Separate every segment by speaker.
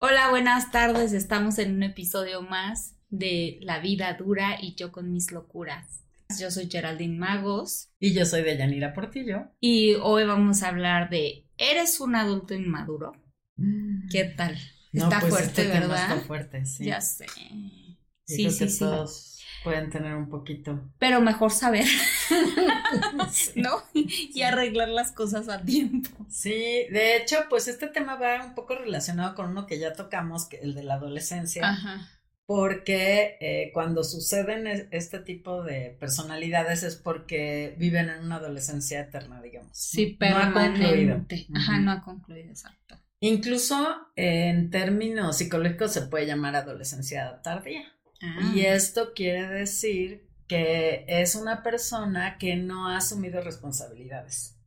Speaker 1: Hola, buenas tardes. Estamos en un episodio más de La vida dura y yo con mis locuras. Yo soy Geraldine Magos.
Speaker 2: Y yo soy Deyanira Portillo.
Speaker 1: Y hoy vamos a hablar de ¿Eres un adulto inmaduro?
Speaker 2: Mm.
Speaker 1: ¿Qué tal? está
Speaker 2: pues
Speaker 1: fuerte,
Speaker 2: este
Speaker 1: ¿verdad?
Speaker 2: Está fuerte, sí.
Speaker 1: Ya sé.
Speaker 2: Yo
Speaker 1: sí,
Speaker 2: creo
Speaker 1: sí,
Speaker 2: que
Speaker 1: sí.
Speaker 2: todos pueden tener un poquito.
Speaker 1: Pero mejor saber, ¿no? Y arreglar las cosas a tiempo.
Speaker 2: Sí, de hecho, pues este tema va un poco relacionado con uno que ya tocamos, que el de la adolescencia.
Speaker 1: Ajá.
Speaker 2: porque eh, cuando suceden es- este tipo de personalidades es porque viven en una adolescencia eterna, digamos.
Speaker 1: Sí,
Speaker 2: No ha concluido.
Speaker 1: Ajá, no ha concluido, exacto.
Speaker 2: Incluso eh, en términos psicológicos se puede llamar adolescencia tardía.
Speaker 1: Ah.
Speaker 2: Y esto quiere decir que es una persona que no ha asumido responsabilidades.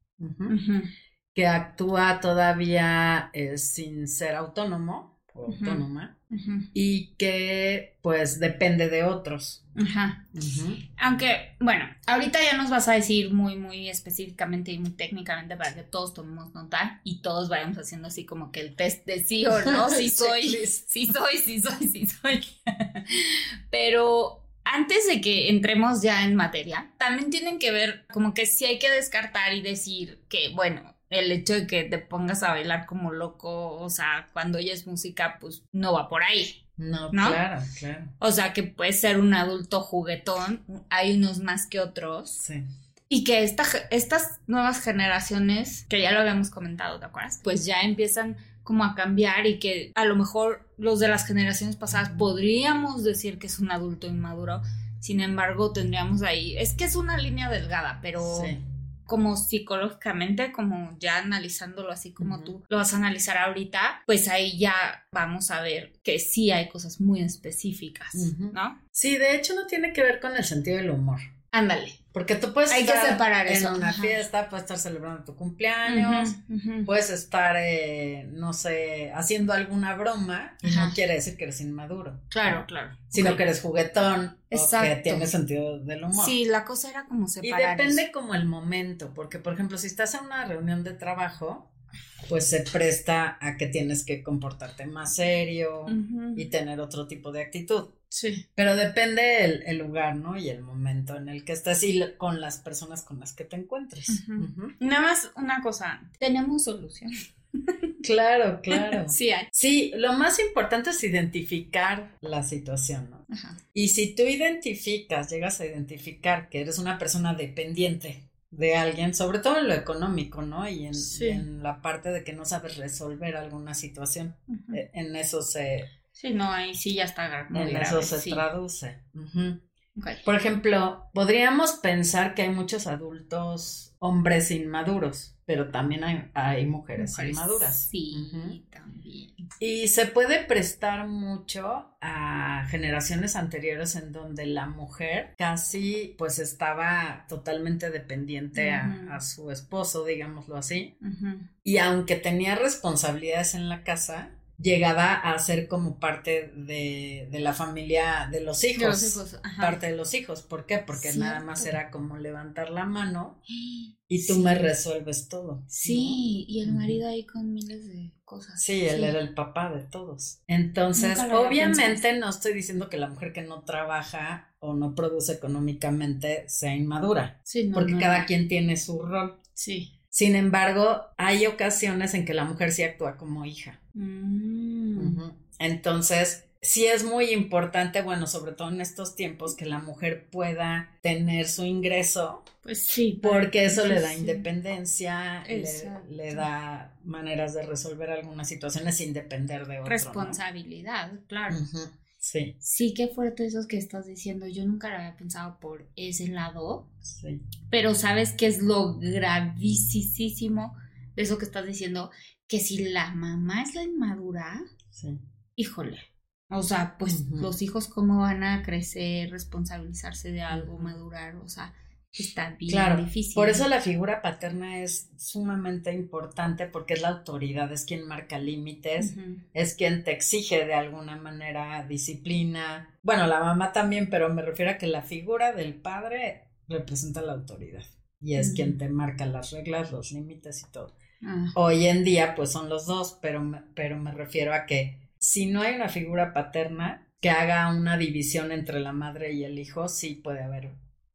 Speaker 2: Que actúa todavía eh, sin ser autónomo o autónoma Y que pues depende de otros.
Speaker 1: Ajá. Aunque, bueno, ahorita ya nos vas a decir muy, muy específicamente y muy técnicamente para que todos tomemos nota y todos vayamos haciendo así como que el test de sí o no, sí soy, sí soy, sí soy, sí soy. Pero antes de que entremos ya en materia, también tienen que ver como que sí hay que descartar y decir que, bueno, el hecho de que te pongas a bailar como loco, o sea, cuando oyes música, pues no va por ahí.
Speaker 2: No,
Speaker 1: ¿No?
Speaker 2: claro, claro.
Speaker 1: O sea, que puedes ser un adulto juguetón, hay unos más que otros,
Speaker 2: Sí.
Speaker 1: y que esta, estas nuevas generaciones, que ya lo habíamos comentado, ¿te acuerdas? Pues ya empiezan como a cambiar y que a lo mejor los de las generaciones pasadas podríamos decir que es un adulto inmaduro, sin embargo tendríamos ahí, es que es una línea delgada, pero
Speaker 2: Sí.
Speaker 1: Como psicológicamente, como ya analizándolo así como tú lo vas a analizar ahorita, pues ahí ya vamos a ver que sí hay cosas muy específicas. ¿no?
Speaker 2: Sí, de hecho no tiene que ver con el sentido del humor.
Speaker 1: Ándale.
Speaker 2: Porque tú puedes
Speaker 1: Hay que
Speaker 2: estar
Speaker 1: separar
Speaker 2: en
Speaker 1: eso,
Speaker 2: una
Speaker 1: ajá.
Speaker 2: fiesta, puedes estar celebrando tu cumpleaños, puedes estar, eh, no sé, haciendo alguna broma y no quiere decir que eres inmaduro.
Speaker 1: Claro, claro.
Speaker 2: Sino que eres juguetón o que tienes sentido del humor.
Speaker 1: Sí, la cosa era como
Speaker 2: Y
Speaker 1: separar.
Speaker 2: depende
Speaker 1: eso.
Speaker 2: como el momento, porque por ejemplo, si estás en una reunión de trabajo, pues se presta a que tienes que comportarte más serio y tener otro tipo de actitud.
Speaker 1: Sí.
Speaker 2: Pero depende el, el lugar, ¿no? Y el momento en el que estés y con las personas con las que te encuentres.
Speaker 1: Nada más una cosa, tenemos solución.
Speaker 2: Claro, claro.
Speaker 1: Sí hay.
Speaker 2: Sí, lo más importante es identificar la situación, ¿no?
Speaker 1: Ajá.
Speaker 2: Y si tú identificas, llegas a identificar que eres una persona dependiente de alguien, sobre todo en lo económico, ¿no? Y en,
Speaker 1: Sí.
Speaker 2: y en la parte de que no sabes resolver alguna situación, eh, en eso se,
Speaker 1: Sí, no, ahí sí ya está muy
Speaker 2: en
Speaker 1: grave.
Speaker 2: eso se
Speaker 1: sí.
Speaker 2: traduce. Por ejemplo, podríamos pensar que hay muchos adultos hombres inmaduros, pero también hay, hay mujeres,
Speaker 1: Mujeres,
Speaker 2: inmaduras.
Speaker 1: Sí, también.
Speaker 2: Y se puede prestar mucho a generaciones anteriores en donde la mujer casi pues estaba totalmente dependiente a, su esposo, digámoslo así. Y aunque tenía responsabilidades en la casa, llegaba a ser como parte de, de la familia de los hijos.
Speaker 1: De los hijos, ajá.
Speaker 2: Parte de los hijos. ¿Por qué? Porque nada más era como levantar la mano y tú
Speaker 1: Sí.
Speaker 2: me resuelves todo. ¿no?
Speaker 1: Sí, y el marido ahí con miles de cosas.
Speaker 2: Sí, él era el papá de todos. Entonces, obviamente no estoy diciendo que la mujer que no trabaja o no produce económicamente sea inmadura,
Speaker 1: Sí, no,
Speaker 2: porque
Speaker 1: no,
Speaker 2: cada quien tiene su rol.
Speaker 1: Sí.
Speaker 2: Sin embargo, hay ocasiones en que la mujer sí actúa como hija.
Speaker 1: Mm.
Speaker 2: Entonces, sí es muy importante, bueno, sobre todo en estos tiempos, que la mujer pueda tener su ingreso,
Speaker 1: Pues sí.
Speaker 2: porque
Speaker 1: que
Speaker 2: eso le da
Speaker 1: sí.
Speaker 2: independencia, le, le da maneras de resolver algunas situaciones sin depender de otro. ¿no?
Speaker 1: Responsabilidad, claro.
Speaker 2: Sí,
Speaker 1: Sí, qué fuerte eso que estás diciendo. Yo nunca lo había pensado por ese lado,
Speaker 2: sí.
Speaker 1: pero sabes que es lo gravísimo de eso que estás diciendo, que si la mamá es la inmadura,
Speaker 2: Sí.
Speaker 1: híjole. O sea, pues los hijos cómo van a crecer, responsabilizarse de algo, madurar, o sea, está bien
Speaker 2: Claro,
Speaker 1: difícil.
Speaker 2: Por eso la figura paterna es sumamente importante porque es la autoridad, es quien marca límites, es quien te exige de alguna manera disciplina. Bueno, la mamá también, pero me refiero a que la figura del padre representa la autoridad y es quien te marca las reglas, los límites y todo.
Speaker 1: Ah,
Speaker 2: Hoy en día, pues son los dos, pero me, pero me refiero a que si no hay una figura paterna que haga una división entre la madre y el hijo, sí puede haber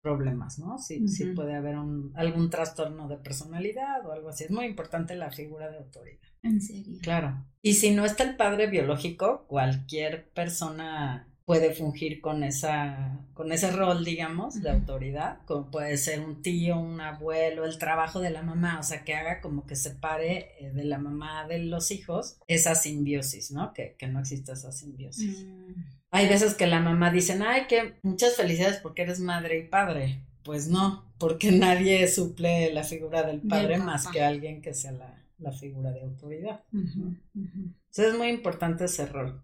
Speaker 2: problemas, ¿no? Sí, sí
Speaker 1: Ujú.
Speaker 2: puede haber un, algún trastorno de personalidad o algo así. Es muy importante la figura de autoridad.
Speaker 1: en serio.
Speaker 2: Claro. Y si no está el padre biológico, cualquier persona puede fungir con esa, con ese rol, digamos, de autoridad, como puede ser un tío, un abuelo, el trabajo de la mamá, o sea, que haga como que separe eh, de la mamá de los hijos esa simbiosis, ¿no? Que, que no exista esa simbiosis.
Speaker 1: Mm,
Speaker 2: Hay veces que la mamá dicen, ay, que muchas felicidades porque eres madre y padre. Pues no, porque nadie suple la figura del
Speaker 1: Del
Speaker 2: padre más que alguien que sea la, la figura de autoridad. Entonces es muy importante ese rol.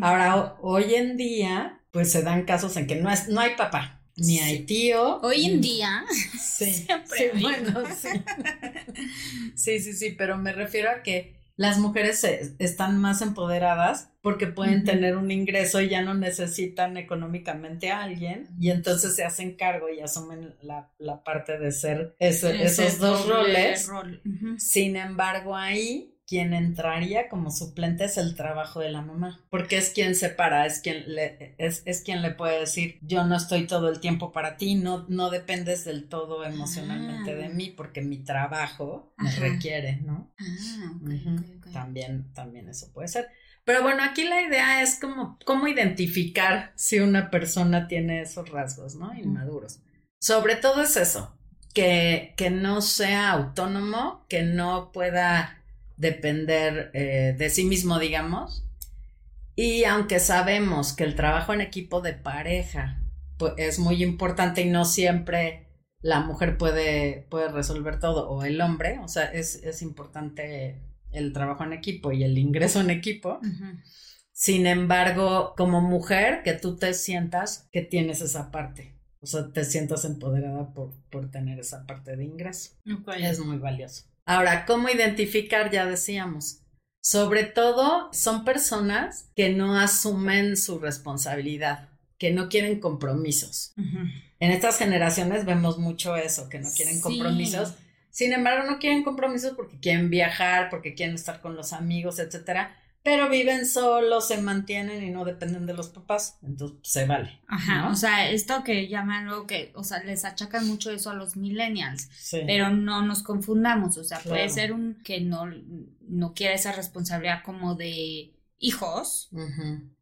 Speaker 2: Ahora, ho- hoy en día, pues se dan casos en que no, es, no hay papá, ni hay tío.
Speaker 1: Hoy en día,
Speaker 2: Sí,
Speaker 1: siempre
Speaker 2: sí, bueno, sí. Sí, sí, sí, pero me refiero a que las mujeres se- están más empoderadas porque pueden tener un ingreso y ya no necesitan económicamente a alguien y entonces se hacen cargo y asumen la, la parte de ser ese- esos dos roles.
Speaker 1: rol.
Speaker 2: Sin embargo, ahí quien entraría como suplente es el trabajo de la mamá, porque es quien separa, es quien le, es, es quien le puede decir, yo no estoy todo el tiempo para ti, no, no dependes del todo emocionalmente de
Speaker 1: Ah.
Speaker 2: mí, porque mi trabajo me
Speaker 1: Ajá.
Speaker 2: requiere, ¿no?
Speaker 1: Ah, ok,
Speaker 2: Ujú.
Speaker 1: ok, ok.
Speaker 2: También, también eso puede ser. Pero bueno, aquí la idea es como cómo identificar si una persona tiene esos rasgos, ¿no? Inmaduros. Sobre todo es eso, que, que no sea autónomo, que no pueda depender eh, de sí mismo, digamos. Y aunque sabemos que el trabajo en equipo de pareja pues, es muy importante y no siempre la mujer puede, puede resolver todo, o el hombre, o sea, es, es importante el trabajo en equipo y el ingreso en equipo. Sin embargo, como mujer, que tú te sientas que tienes esa parte, o sea, te sientas empoderada por, por tener esa parte de ingreso. Es muy valioso. Ahora, ¿cómo identificar? Ya decíamos. Sobre todo, son personas que no asumen su responsabilidad, que no quieren compromisos. En estas generaciones vemos mucho eso, que no quieren
Speaker 1: Sí.
Speaker 2: compromisos. Sin embargo, no quieren compromisos porque quieren viajar, porque quieren estar con los amigos, etcétera. Pero viven solos, se mantienen y no dependen de los papás. Entonces, pues, se vale.
Speaker 1: Ajá,
Speaker 2: ¿no?
Speaker 1: o sea, esto que llaman lo que, o sea, les achacan mucho eso a los millennials,
Speaker 2: Sí.
Speaker 1: pero no nos confundamos, o sea, puede ser un que no, no quiere esa responsabilidad como de hijos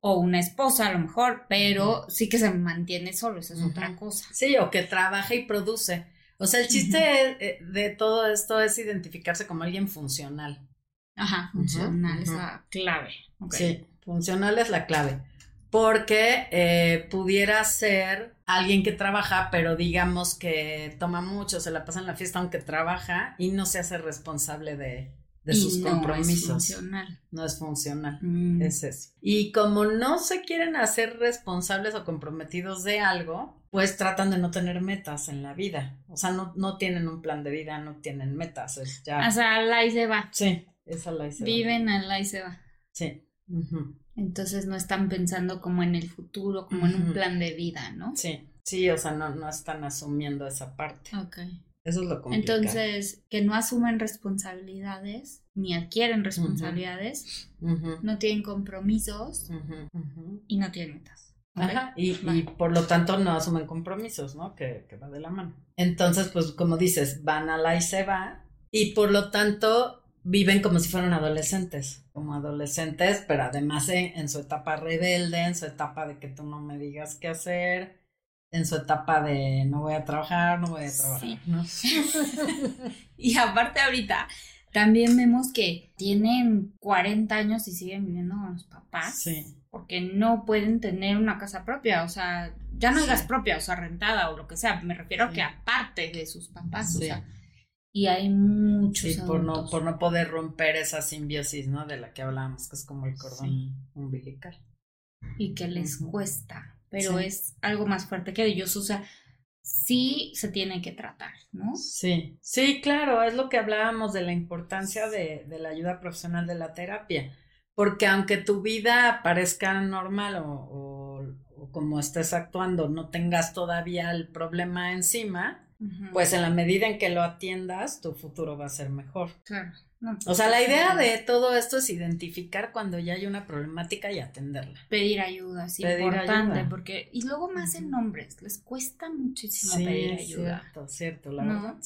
Speaker 1: o una esposa a lo mejor, pero sí que se mantiene solo, esa es otra cosa.
Speaker 2: Sí, o que trabaja y produce. O sea, el chiste eh, de todo esto es identificarse como alguien funcional.
Speaker 1: Ajá, funcional es la clave.
Speaker 2: Sí, funcional es la clave. Porque eh, pudiera ser alguien que trabaja, pero digamos que toma mucho, se la pasa en la fiesta aunque trabaja y no se hace responsable de, de sus
Speaker 1: no es
Speaker 2: compromisos.
Speaker 1: funcional.
Speaker 2: no es funcional.
Speaker 1: Mm.
Speaker 2: Es eso. Y como no se quieren hacer responsables o comprometidos de algo, pues tratan de no tener metas en la vida. O sea, no, no tienen un plan de vida, no tienen metas. Es ya.
Speaker 1: O sea, la y se va.
Speaker 2: sí, esa la hice.
Speaker 1: Viven a la y se va.
Speaker 2: Sí.
Speaker 1: Entonces no están pensando como en el futuro, como en un plan de vida, ¿no?
Speaker 2: Sí. Sí, o sea, no, no están asumiendo esa parte.
Speaker 1: Ok.
Speaker 2: Eso es lo complicado.
Speaker 1: Entonces, que no asumen responsabilidades, ni adquieren responsabilidades, no tienen compromisos y no tienen metas.
Speaker 2: Ajá, y,
Speaker 1: Va.
Speaker 2: y por lo tanto no asumen compromisos, ¿no? Que, que va de la mano. Entonces, pues como dices, van a la y se va, y por lo tanto viven como si fueran adolescentes, como adolescentes, pero además en, en su etapa rebelde, en su etapa de que tú no me digas qué hacer, en su etapa de no voy a trabajar, no voy a trabajar,
Speaker 1: Sí.
Speaker 2: ¿no?
Speaker 1: Y aparte ahorita también vemos que tienen 40 años y siguen viviendo con los papás.
Speaker 2: Sí.
Speaker 1: Porque no pueden tener una casa propia, o sea, ya no
Speaker 2: Sí.
Speaker 1: digas propia, o sea, rentada o lo que sea, me refiero
Speaker 2: Sí.
Speaker 1: que aparte de sus papás, o sea, Y hay muchos.
Speaker 2: Sí, por no, por no poder romper esa simbiosis, ¿no? De la que hablábamos, que es como el cordón umbilical.
Speaker 1: Y que les cuesta, pero es algo más fuerte que ellos. O sea, sí se tiene que tratar, ¿no?
Speaker 2: Sí, sí, claro, es lo que hablábamos de la importancia de, de la ayuda profesional de la terapia. Porque aunque tu vida parezca normal o, o, o como estés actuando, no tengas todavía el problema encima, pues en la medida en que lo atiendas, tu futuro va a ser mejor.
Speaker 1: Claro.
Speaker 2: Pues o sea, la idea de todo esto es identificar cuando ya hay una problemática y atenderla.
Speaker 1: Pedir ayuda, sí, pedir importante, porque y luego más en hombres, les cuesta muchísimo pedir ayuda.
Speaker 2: Cierto, cierto, la verdad.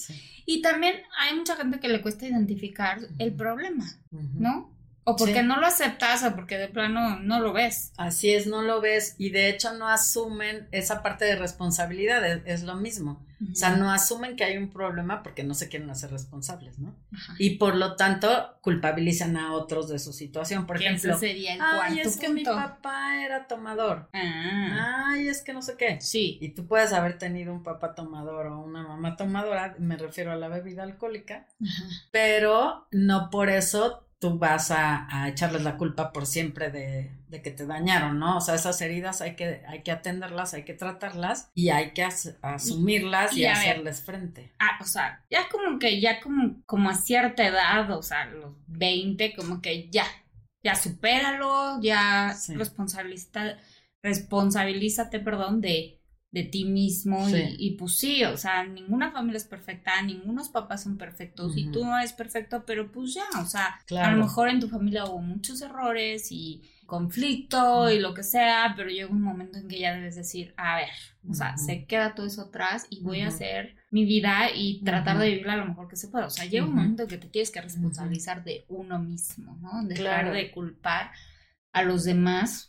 Speaker 1: Y también hay mucha gente que le cuesta identificar el problema, ¿no? O porque no lo aceptas o porque de plano no lo ves.
Speaker 2: Así es, no lo ves y de hecho no asumen esa parte de responsabilidad, es, lo mismo. O sea, no asumen que hay un problema porque no se quieren hacer responsables, ¿no? Y por lo tanto culpabilizan a otros de su situación. Por ejemplo,
Speaker 1: sería el
Speaker 2: ay, es que mi papá era tomador. Ah. Ay, es que no sé qué. Sí. Y tú puedes haber tenido un papá tomador o una mamá tomadora, me refiero a la bebida alcohólica, pero no por eso tú vas a, echarles la culpa por siempre de, que te dañaron, ¿no? O sea, esas heridas hay que, hay que atenderlas, hay que tratarlas y hay que asumirlas y, hacerles frente.
Speaker 1: Ah, o sea, ya como que, ya como, como a cierta edad, o sea, los 20, como que ya, ya supéralo, ya responsabilízate, perdón, de de ti mismo y, pues sí, o sea, ninguna familia es perfecta, ningunos papás son perfectos y tú no eres perfecto, pero pues ya, o sea, a lo mejor en tu familia hubo muchos errores y conflicto y lo que sea, pero llega un momento en que ya debes decir, a ver, o sea, se queda todo eso atrás y voy a hacer mi vida y tratar de vivirla lo mejor que se pueda. O sea, llega un momento en que te tienes que responsabilizar de uno mismo, ¿no? Dejar de culpar a los demás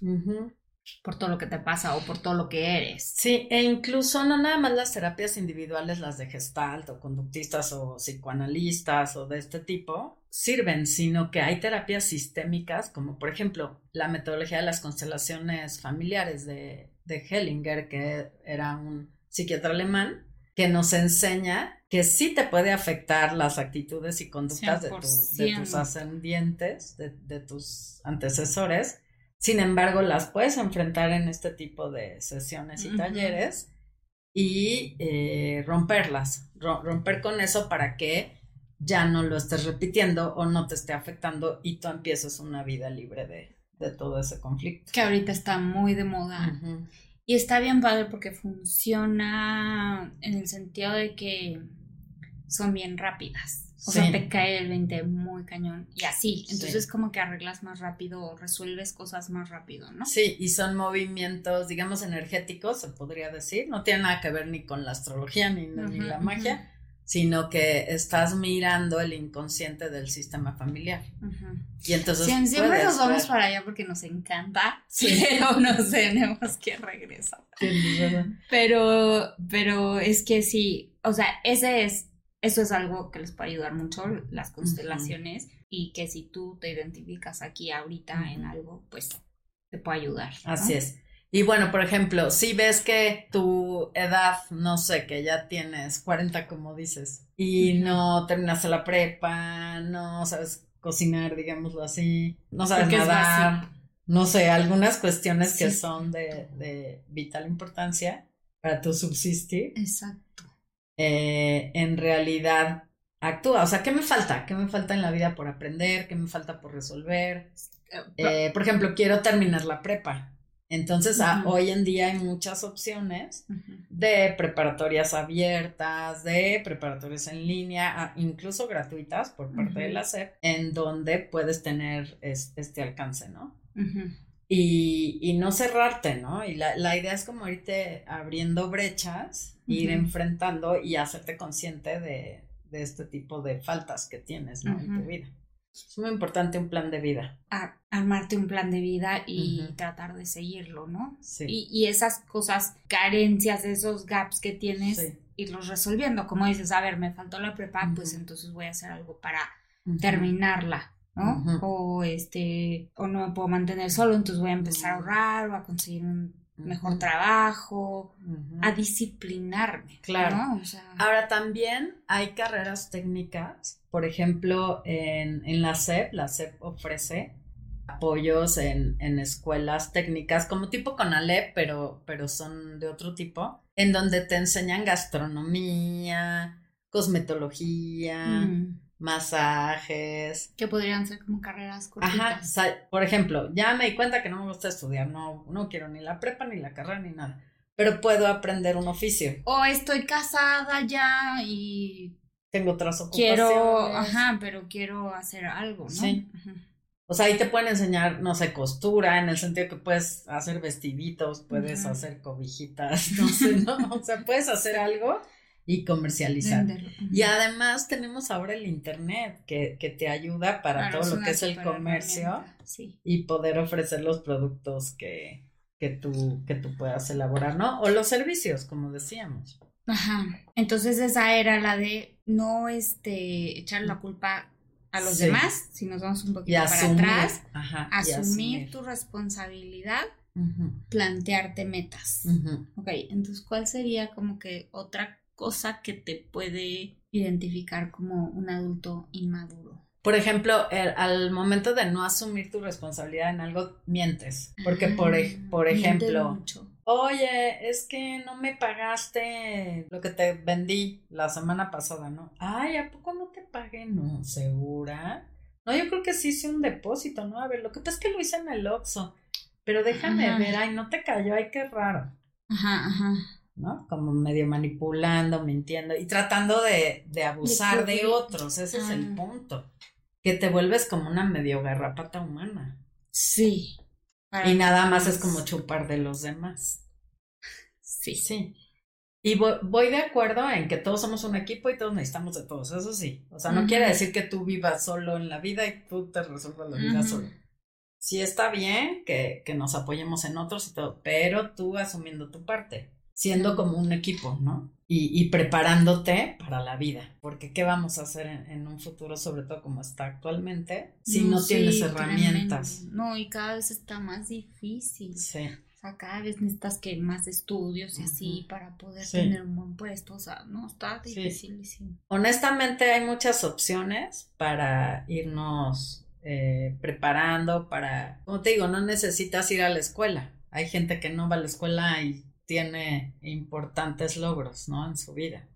Speaker 1: por todo lo que te pasa o por todo lo que eres.
Speaker 2: Sí, e incluso no nada más las terapias individuales, las de gestalt o conductistas o psicoanalistas o de este tipo, sirven, sino que hay terapias sistémicas, como por ejemplo la metodología de las constelaciones familiares de, de Hellinger, que era un psiquiatra alemán, que nos enseña que sí te puede afectar las actitudes y conductas de, de, tus ascendientes, de, de tus antecesores, sin embargo, las puedes enfrentar en este tipo de sesiones y talleres y eh, romperlas, romper con eso para que ya no lo estés repitiendo o no te esté afectando y tú empieces una vida libre de, de todo ese conflicto.
Speaker 1: Que ahorita está muy de moda. Y está bien padre porque funciona en el sentido de que son bien rápidas. O sea, te cae el 20 muy cañón y así. Entonces, como que arreglas más rápido o resuelves cosas más rápido, ¿no?
Speaker 2: Sí, y son movimientos, digamos, energéticos, se podría decir. No tiene nada que ver ni con la astrología ni, ni la magia, sino que estás mirando el inconsciente del sistema familiar. Y entonces.
Speaker 1: Sí, siempre nos vamos para allá porque nos encanta, pero nos tenemos que regresar. pero, pero es que sí, o sea, ese es eso es algo que les puede ayudar mucho, las constelaciones, y que si tú te identificas aquí ahorita en algo, pues te puede ayudar.
Speaker 2: Así es. Y bueno, por ejemplo, si ves que tu edad, no sé, que ya tienes 40 como dices, y no terminaste la prepa, no sabes cocinar, digámoslo así, no sabes nadar, no sé, algunas cuestiones que son de, de vital importancia para tu subsistir.
Speaker 1: Exacto
Speaker 2: eh, en realidad actúa. O sea, ¿qué me falta? ¿Qué me falta en la vida por aprender? ¿Qué me falta por resolver? Eh, por ejemplo, quiero terminar la prepa. Entonces, hoy en día hay muchas opciones de preparatorias abiertas, de preparatorias en línea, incluso gratuitas por parte de la SEP, en donde puedes tener este alcance, ¿no? Y, y, no cerrarte, ¿no? Y la, la, idea es como irte abriendo brechas, ir enfrentando y hacerte consciente de, de, este tipo de faltas que tienes, ¿no? En tu vida. Es muy importante un plan de vida.
Speaker 1: armarte un plan de vida y tratar de seguirlo, ¿no? Sí. Y, y, esas cosas, carencias, esos gaps que tienes, irlos resolviendo. Como dices, a ver, me faltó la prepa, pues entonces voy a hacer algo para terminarla ¿no? O este, o no me puedo mantener solo, entonces voy a empezar a ahorrar o a conseguir un mejor trabajo, a disciplinarme. Claro.
Speaker 2: Ahora también hay carreras técnicas, por ejemplo, en, en la SEP, la SEP ofrece apoyos en, en, escuelas técnicas, como tipo Conalep, pero, pero son de otro tipo, en donde te enseñan gastronomía, cosmetología, mm. Masajes.
Speaker 1: Que podrían ser como carreras cortitas.
Speaker 2: Ajá, por ejemplo, ya me di cuenta que no me gusta estudiar, no, no quiero ni la prepa, ni la carrera, ni nada, pero puedo aprender un oficio.
Speaker 1: O estoy casada ya y...
Speaker 2: Tengo otras ocupaciones.
Speaker 1: Quiero, ajá, pero quiero hacer algo, ¿no? Sí.
Speaker 2: O sea, ahí te pueden enseñar, no sé, costura, en el sentido que puedes hacer vestiditos, puedes hacer cobijitas, no sé, ¿no? O sea, puedes hacer algo y comercializar. Y además tenemos ahora el Internet que, que te ayuda para todo lo que es el comercio y poder ofrecer los productos que, que, tú, que tú puedas elaborar, ¿no? O los servicios, como decíamos.
Speaker 1: Ajá. Entonces esa era la de no este echar la culpa a los demás, si nos vamos un poquito para atrás, asumir, tu responsabilidad, plantearte metas. Ok, entonces, ¿cuál sería como que otra cosa que te puede identificar como un adulto inmaduro?
Speaker 2: Por ejemplo, al momento de no asumir tu responsabilidad en algo, mientes. Porque, por, ah, por ejemplo, oye, es que no me pagaste lo que te vendí la semana pasada, ¿no? Ay, ¿a poco no te pagué? No, ¿segura? No, yo creo que sí hice un depósito, ¿no? A ver, lo que pasa es que lo hice en el Oxxo, pero déjame ver, ay, no te cayó, ay, qué raro. Ajá, ajá. ¿No? Como medio manipulando, mintiendo y tratando de, de abusar de, otros, ese es el punto. Que te vuelves como una medio garrapata humana.
Speaker 1: Sí
Speaker 2: y nada más es como chupar de los demás.
Speaker 1: Sí.
Speaker 2: Sí. Y voy, de acuerdo en que todos somos un equipo y todos necesitamos de todos, eso sí. O sea, no quiere decir que tú vivas solo en la vida y tú te resuelvas la vida solo. Sí está bien que, que, nos apoyemos en otros y todo, pero tú asumiendo tu parte, siendo como un equipo, ¿no? Y, y, preparándote para la vida, porque ¿qué vamos a hacer en, un futuro, sobre todo como está actualmente, si no, tienes herramientas?
Speaker 1: No, y cada vez está más difícil. Sí. O sea, cada vez necesitas que más estudios y así para poder tener un buen puesto, o sea, no, está dificilísimo.
Speaker 2: Honestamente hay muchas opciones para irnos eh, preparando, para, como te digo, no necesitas ir a la escuela. Hay gente que no va a la escuela y tiene importantes logros, ¿no? En su vida.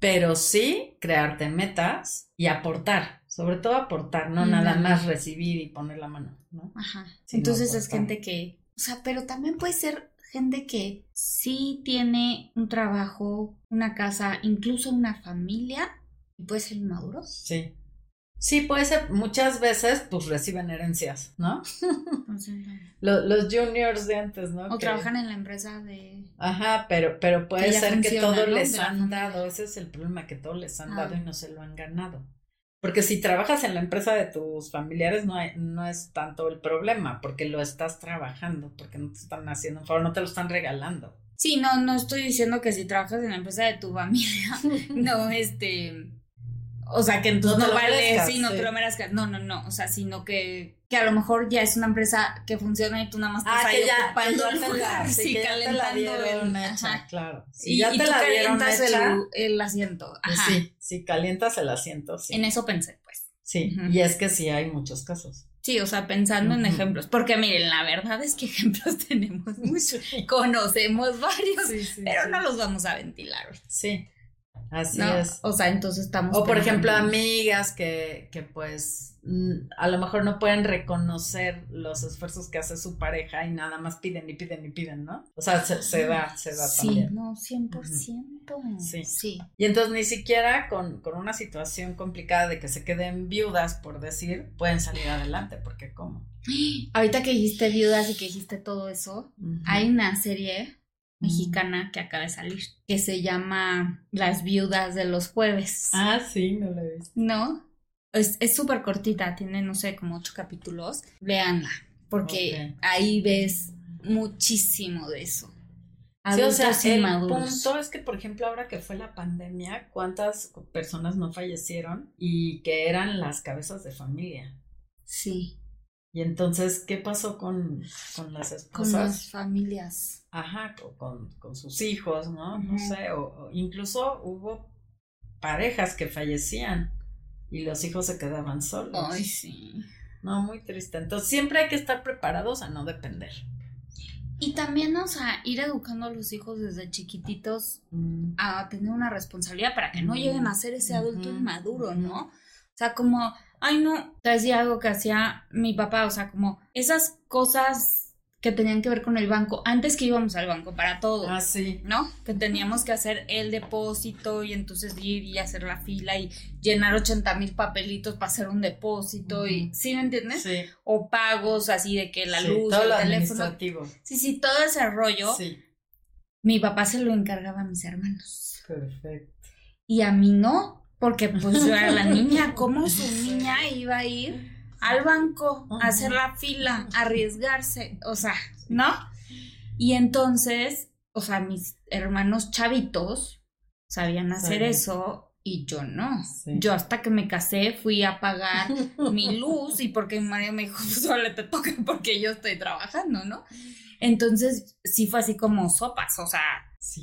Speaker 2: Pero sí crearte metas y aportar, sobre todo aportar, no nada más recibir y poner la mano, ¿no?
Speaker 1: Ajá. Entonces es gente que, o sea, pero también puede ser gente que sí tiene un trabajo, una casa, incluso una familia y puede ser inmaduro.
Speaker 2: Sí. Sí, puede ser, muchas veces pues reciben herencias, ¿no? los, los, juniors de antes, ¿no?
Speaker 1: O trabajan en la empresa de...
Speaker 2: Ajá, pero, pero puede ser que todo les han dado, ese es el problema, que todo les han dado y no se lo han ganado. Porque si trabajas en la empresa de tus familiares no, hay, no es tanto el problema, porque lo estás trabajando, porque no te están haciendo un favor, no te lo están regalando.
Speaker 1: Sí, no, no estoy diciendo que si trabajas en la empresa de tu familia, no, este o sea, que entonces no, vale, sí, no te lo merezcas. No, no, no. O sea, sino que, que a lo mejor ya es una empresa que funciona y tú nada más estás ah, ahí
Speaker 2: que ya,
Speaker 1: ocupando
Speaker 2: el lugar. Sí, que calentando ya te la dieron hecha, claro.
Speaker 1: y, ya te tú la calientas el, el, asiento.
Speaker 2: Pues Ajá. Sí, sí, calientas el asiento, sí.
Speaker 1: En eso pensé, pues.
Speaker 2: Sí, y es que sí hay muchos casos.
Speaker 1: Sí, o sea, pensando en ejemplos, porque miren, la verdad es que ejemplos tenemos muchos, conocemos varios, pero no los vamos a ventilar.
Speaker 2: Sí. Así es.
Speaker 1: O sea, entonces estamos.
Speaker 2: O por ejemplo, amigas que, que pues a lo mejor no pueden reconocer los esfuerzos que hace su pareja y nada más piden y piden y piden, ¿no? O sea, se, se da, se da
Speaker 1: sí,
Speaker 2: también.
Speaker 1: no, 100%. Sí. sí.
Speaker 2: Y entonces ni siquiera con, con, una situación complicada de que se queden viudas, por decir, pueden salir adelante, porque ¿cómo?
Speaker 1: Ahorita que dijiste viudas y que dijiste todo eso, hay una serie mexicana que acaba de salir, que se llama Las viudas de los jueves.
Speaker 2: Ah, sí, no la he visto.
Speaker 1: ¿No? Es súper cortita, tiene, no sé, como ocho capítulos. Véanla, porque ahí ves muchísimo de eso.
Speaker 2: Sí, o sea, el punto es que, por ejemplo, ahora que fue la pandemia, ¿cuántas personas no fallecieron y que eran las cabezas de familia?
Speaker 1: Sí.
Speaker 2: Y entonces, ¿qué pasó con, con las esposas?
Speaker 1: Con las familias.
Speaker 2: Ajá, con, con sus hijos, ¿no? No sé, o, incluso hubo parejas que fallecían y los hijos se quedaban solos.
Speaker 1: Ay, sí.
Speaker 2: No, muy triste. Entonces, siempre hay que estar preparados a no depender.
Speaker 1: Y también, o sea, ir educando a los hijos desde chiquititos mm. a tener una responsabilidad para que no lleguen a ser ese adulto inmaduro, ¿no? O sea, como ay no, te decía algo que hacía mi papá, o sea, como esas cosas que tenían que ver con el banco, antes que íbamos al banco para todo.
Speaker 2: Ah, sí.
Speaker 1: ¿No? Que teníamos que hacer el depósito y entonces ir y hacer la fila y llenar 80 mil papelitos para hacer un depósito y, ¿sí me entiendes? Sí. O pagos así de que la luz,
Speaker 2: todo el teléfono.
Speaker 1: Sí, sí, todo ese rollo. Sí. Mi papá se lo encargaba a mis hermanos.
Speaker 2: Perfecto.
Speaker 1: Y a mí no, porque pues yo era la niña, ¿cómo su niña iba a ir al banco a hacer la fila, a arriesgarse? O sea, ¿no? Y entonces, o sea, mis hermanos chavitos sabían hacer eso y yo no. Yo hasta que me casé fui a pagar mi luz y porque mi marido me dijo, pues solo te toca porque yo estoy trabajando, ¿no? Entonces sí fue así como sopas, o sea,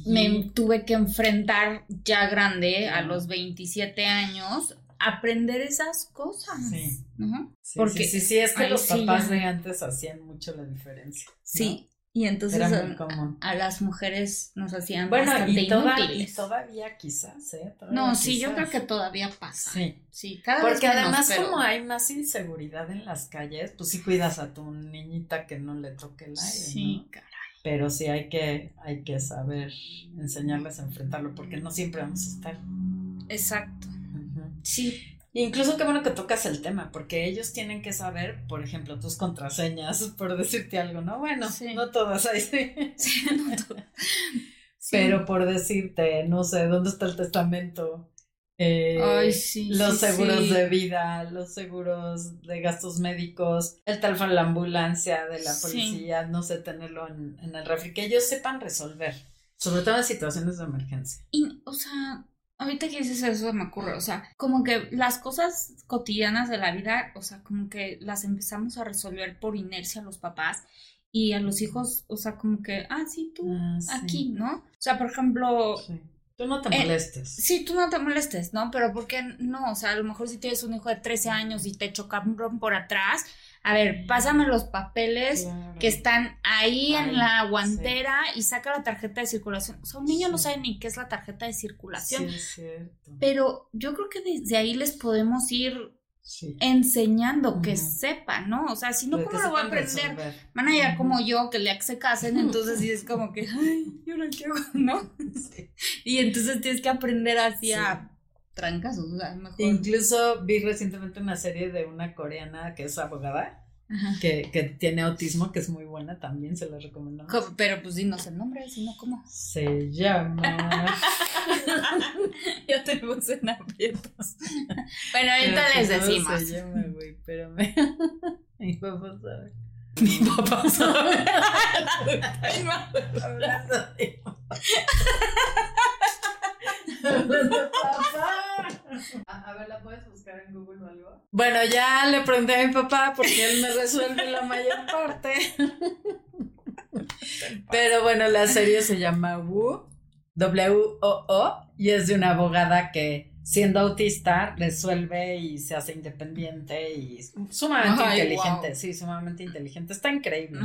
Speaker 1: me tuve que enfrentar ya grande, a los 27 años, aprender esas cosas. Sí. ¿no?
Speaker 2: Porque sí, sí, es que los papás de antes hacían mucho la diferencia.
Speaker 1: Sí. Y entonces a, las mujeres nos hacían bueno, bastante y,
Speaker 2: y todavía quizás, ¿eh?
Speaker 1: no, sí, yo creo que todavía pasa. Sí. Sí,
Speaker 2: cada Porque además como hay más inseguridad en las calles, pues sí cuidas a tu niñita que no le toque el aire, Sí. Pero sí hay que, hay que saber enseñarles a enfrentarlo, porque no siempre vamos a estar.
Speaker 1: Exacto. Sí,
Speaker 2: Incluso qué bueno que tocas el tema, porque ellos tienen que saber, por ejemplo, tus contraseñas, por decirte algo, ¿no? Bueno, no todas ahí sí. sí no todas. Pero por decirte, no sé, ¿dónde está el testamento? Eh, Ay, sí, los seguros de vida, los seguros de gastos médicos, el teléfono de la ambulancia, de la policía, no sé, tenerlo en, en el refri, que ellos sepan resolver, sobre todo en situaciones de emergencia.
Speaker 1: Y, o sea, ahorita que dices eso me ocurre, o sea, como que las cosas cotidianas de la vida, o sea, como que las empezamos a resolver por inercia los papás y a los hijos, o sea, como que, ah, sí, tú ah, aquí, ¿no? O sea, por ejemplo...
Speaker 2: Tú no te eh, molestes.
Speaker 1: sí, tú no te molestes, ¿no? Pero ¿por qué no? O sea, a lo mejor si tienes un hijo de 13 años y te chocan por atrás, a ver, pásame los papeles que están ahí en la guantera y saca la tarjeta de circulación. O sea, un niño no sabe ni qué es la tarjeta de circulación. Sí, es cierto. Pero yo creo que desde ahí les podemos ir enseñando que sepan, ¿no? O sea, si no, ¿cómo lo voy a aprender? Van a llegar como yo, que le se casen, entonces sí es como que, ay, yo no quiero, ¿no? Y entonces tienes que aprender así a trancas, o sea, mejor.
Speaker 2: Incluso vi recientemente una serie de una coreana que es abogada. Que, que, tiene autismo, que es muy buena también, se la recomendamos.
Speaker 1: Pero pues dinos el nombre, si no, ¿cómo?
Speaker 2: Se llama.
Speaker 1: Yo te puse en aprietos. bueno, ahorita les decimos.
Speaker 2: Se llama, güey, espérame. Mi papá sabe.
Speaker 1: Mi papá sabe.
Speaker 2: Hablando de A, ver, ¿la puedes buscar en Google o algo? Bueno, ya le pregunté a mi papá porque él me resuelve la mayor parte. Pero bueno, la serie se llama Wu, W-O-O, y es de una abogada que siendo autista, resuelve y se hace independiente y sumamente inteligente, sí, sumamente inteligente. Está increíble,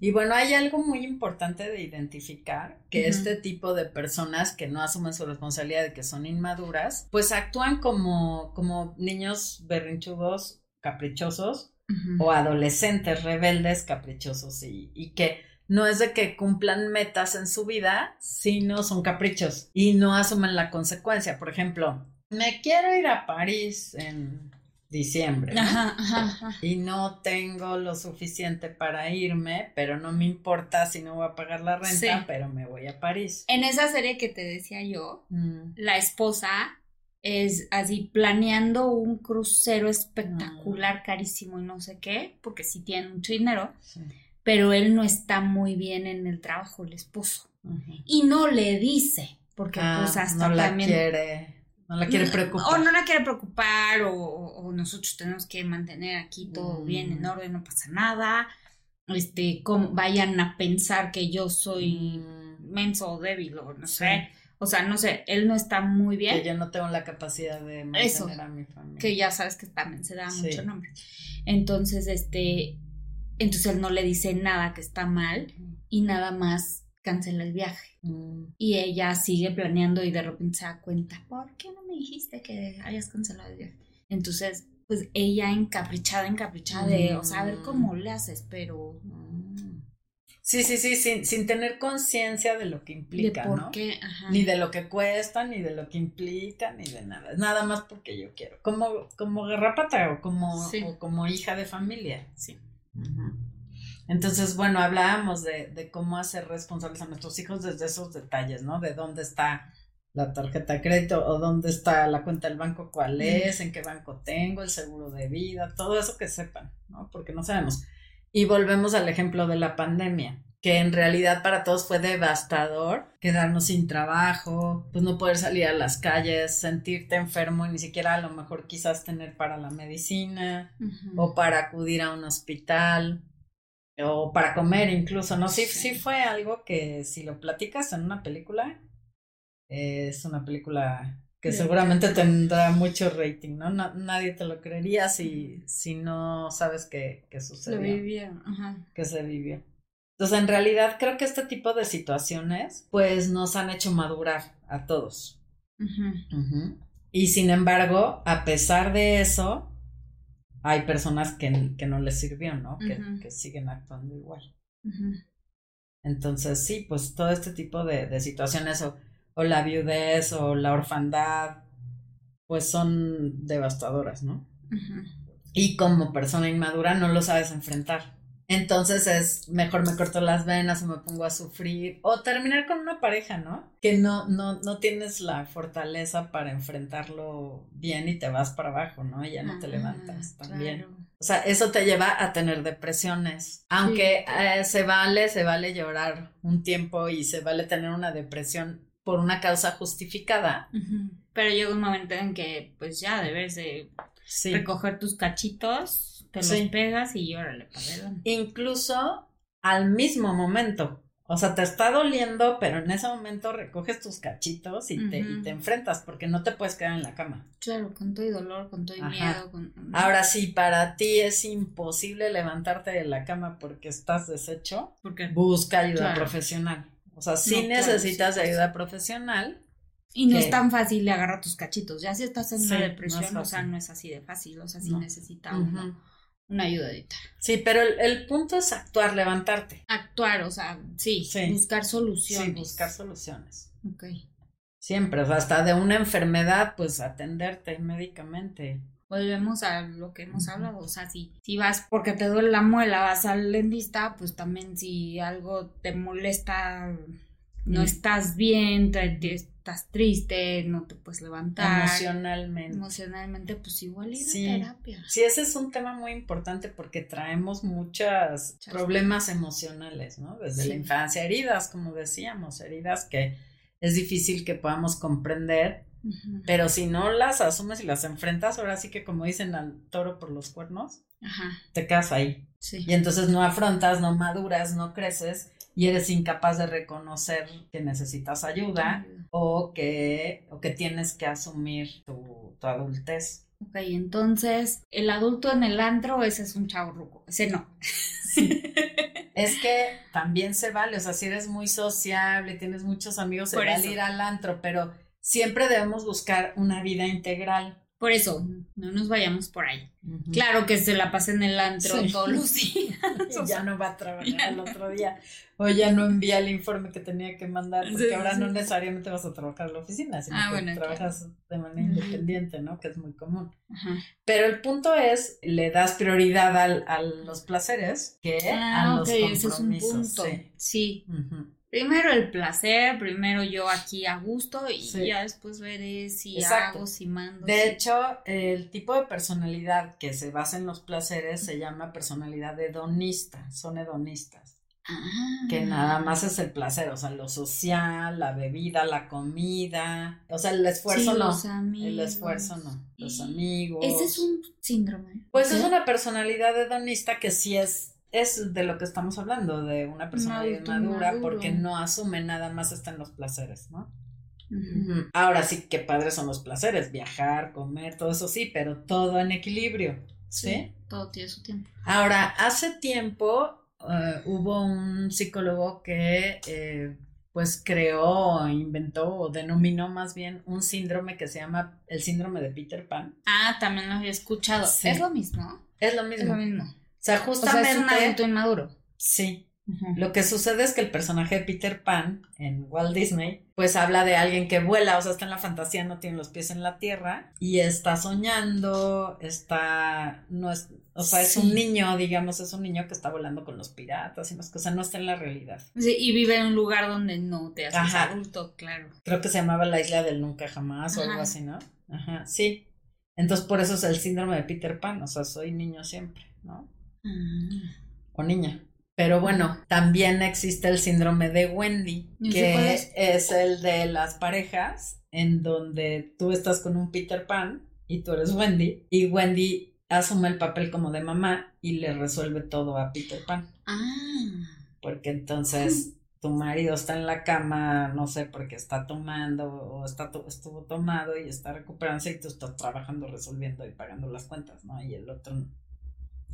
Speaker 2: Y bueno, hay algo muy importante de identificar, que este tipo de personas que no asumen su responsabilidad que son inmaduras, pues actúan como, como niños berrinchudos, caprichosos, o adolescentes rebeldes, caprichosos y, y que no es de que cumplan metas en su vida, sino son caprichos y no asumen la consecuencia. Por ejemplo, me quiero ir a París en diciembre y no tengo lo suficiente para irme, pero no me importa si no voy a pagar la renta, pero me voy a París.
Speaker 1: En esa serie que te decía yo, mm. la esposa es así planeando un crucero espectacular, mm. carísimo y no sé qué, porque sí tiene mucho dinero pero él no está muy bien en el trabajo, el esposo. Y no le dice, porque
Speaker 2: ah,
Speaker 1: pues hasta
Speaker 2: no
Speaker 1: la
Speaker 2: quiere No la quiere preocupar.
Speaker 1: O no la quiere preocupar, o, nosotros tenemos que mantener aquí todo bien, en mm. orden, no pasa nada. Este, como vayan a pensar que yo soy mm. menso o débil, o no sé. O sea, no sé, él no está muy bien.
Speaker 2: Que yo no tengo la capacidad de mantener a mi familia.
Speaker 1: Que ya sabes que también se da mucho nombre. Entonces, este, entonces él no le dice nada que está mal y nada más cancela el viaje. Mm. Y ella sigue planeando y de repente se da cuenta, ¿por qué no me dijiste que hayas cancelado el viaje? Entonces, pues ella encaprichada, encaprichada de, o sea, a ver cómo mm. le haces, pero...
Speaker 2: Mm. Sí, sí, sí, sin, sin tener conciencia de lo que implica, ¿no? Ni de lo que cuesta, ni de lo que implica, ni de nada. Nada más porque yo quiero. Como, como garrapata o como, o como hija de familia.
Speaker 1: Sí.
Speaker 2: Entonces, bueno, hablábamos de, cómo hacer responsables a nuestros hijos desde esos detalles, ¿no? De dónde está la tarjeta de crédito o dónde está la cuenta del banco, cuál es, en qué banco tengo, el seguro de vida, todo eso que sepan, ¿no? Porque no sabemos. Y volvemos al ejemplo de la pandemia, que en realidad para todos fue devastador quedarnos sin trabajo, pues no poder salir a las calles, sentirte enfermo y ni siquiera a lo mejor quizás tener para la medicina o para acudir a un hospital o para comer incluso, ¿no? Sí, sí fue algo que si lo platicas en una película, es una película que seguramente tendrá mucho rating, ¿no? nadie te lo creería si, si no sabes qué, qué sucedió.
Speaker 1: Se vivió, ajá.
Speaker 2: Que se vivió. Entonces, en realidad, creo que este tipo de situaciones, pues, nos han hecho madurar a todos. Y sin embargo, a pesar de eso, hay personas que, que no les sirvió, ¿no? que, siguen actuando igual. Entonces, sí, pues todo este tipo de, situaciones o, o, la viudez o la orfandad, pues son devastadoras, ¿no? Y como persona inmadura no lo sabes enfrentar. Entonces es mejor me corto las venas o me pongo a sufrir o terminar con una pareja, ¿no? Que no, no, no tienes la fortaleza para enfrentarlo bien y te vas para abajo, ¿no? Y ya no te levantas también. O sea, eso te lleva a tener depresiones. Aunque eh, se vale, se vale llorar un tiempo y se vale tener una depresión por una causa justificada.
Speaker 1: Pero llega un momento en que pues ya debes de recoger tus cachitos te los pegas y órale, para
Speaker 2: Incluso al mismo momento. O sea, te está doliendo, pero en ese momento recoges tus cachitos y, te, y te enfrentas porque no te puedes quedar en la cama.
Speaker 1: Claro, con todo y dolor, con todo y miedo.
Speaker 2: Ahora sí, para ti es imposible levantarte de la cama porque estás deshecho, busca ayuda profesional. O sea, si necesitas ayuda profesional.
Speaker 1: Y no es tan fácil de agarrar tus cachitos. Ya si estás en una depresión, o sea, no es así de fácil. O sea, sí necesita una ayudadita.
Speaker 2: Sí, pero el, punto es actuar, levantarte.
Speaker 1: Actuar, o sea, sí, buscar soluciones.
Speaker 2: Sí, buscar soluciones.
Speaker 1: Ok.
Speaker 2: Siempre, o sea, hasta de una enfermedad, pues atenderte médicamente.
Speaker 1: Volvemos a lo que hemos hablado, o sea, si, si vas porque te duele la muela, vas al dentista, pues también si algo te molesta, no mm. estás bien, te, estás triste, no te puedes levantar.
Speaker 2: Emocionalmente.
Speaker 1: Emocionalmente, pues igual ir a terapia.
Speaker 2: Sí, ese es un tema muy importante porque traemos muchos problemas emocionales, ¿no? Desde la infancia, heridas, como decíamos, heridas que es difícil que podamos comprender, pero si no las asumes y las enfrentas, ahora sí que como dicen al toro por los cuernos, te quedas ahí.
Speaker 1: Sí.
Speaker 2: Y entonces no afrontas, no maduras, no creces y eres incapaz de reconocer que necesitas ayuda o que, o que tienes que asumir tu, tu adultez.
Speaker 1: Ok, entonces el adulto en el antro, ese es un chavo ruco, ese no.
Speaker 2: es que también se vale, o sea, si eres muy sociable, tienes muchos amigos, se vale ir al antro, pero siempre debemos buscar una vida integral.
Speaker 1: Por eso, no nos vayamos por ahí. Claro que se la pasa en el antro todos los días.
Speaker 2: ya no va a trabajar el otro día. O ya no envía el informe que tenía que mandar, porque ahora no necesariamente vas a trabajar en la oficina, sino ah, que trabajas de manera independiente, ¿no? Que es muy común. Pero el punto es, le das prioridad al, a los placeres que a ah, los compromisos.
Speaker 1: Sí. Primero el placer, primero yo aquí a gusto y ya después veré si hago, si mando.
Speaker 2: De hecho, el tipo de personalidad que se basa en los placeres se llama personalidad hedonista, son hedonistas.
Speaker 1: Ah.
Speaker 2: que nada más es el placer, o sea, lo social, la bebida, la comida, o sea, el esfuerzo
Speaker 1: Sí,
Speaker 2: no.
Speaker 1: los amigos.
Speaker 2: El esfuerzo no. Los amigos.
Speaker 1: Ese es un síndrome.
Speaker 2: Pues
Speaker 1: ¿Sí?
Speaker 2: es una personalidad hedonista que sí es, es de lo que estamos hablando, de una
Speaker 1: adulto
Speaker 2: madura, porque no asume nada más está en los placeres, ¿no? Ahora sí, qué padres son los placeres, viajar, comer, todo eso sí, pero todo en equilibrio, ¿sí?
Speaker 1: Todo tiene su tiempo.
Speaker 2: Ahora, hace tiempo eh, hubo un psicólogo que eh, pues creó, inventó o denominó más bien un síndrome que se llama el síndrome de Peter Pan.
Speaker 1: Ah, también lo había escuchado.
Speaker 2: Sí.
Speaker 1: Es lo mismo.
Speaker 2: Es lo
Speaker 1: Es
Speaker 2: mismo.
Speaker 1: lo mismo.
Speaker 2: O sea,
Speaker 1: O sea, es un
Speaker 2: justamente,
Speaker 1: adulto inmaduro.
Speaker 2: sí. Lo que sucede es que el personaje de Peter Pan en Walt Disney, pues habla de alguien que vuela, o sea, está en la fantasía, no tiene los pies en la tierra y está soñando, está, no es, o sea, es
Speaker 1: Sí.
Speaker 2: un niño, digamos, es un niño que está volando con los piratas y más cosas, no está en la realidad.
Speaker 1: Sí, y vive en un lugar donde no te haces
Speaker 2: Ajá.
Speaker 1: adulto, claro.
Speaker 2: Creo que se llamaba la isla del nunca jamás o algo así, ¿no? Ajá, sí. Entonces por eso es el síndrome de Peter Pan, o sea, soy niño siempre, ¿no?
Speaker 1: Ah.
Speaker 2: o niña. Pero bueno, también existe el síndrome de Wendy,
Speaker 1: ¿Y ese cuál
Speaker 2: que
Speaker 1: es?
Speaker 2: es el de las parejas, en donde tú estás con un Peter Pan y tú eres Wendy, y Wendy asume el papel como de mamá y le resuelve todo a Peter Pan,
Speaker 1: Ah.
Speaker 2: porque entonces tu marido está en la cama, no sé, porque está tomando o está estuvo tomado y está recuperándose y tú estás trabajando, resolviendo y pagando las cuentas, ¿no? Y el otro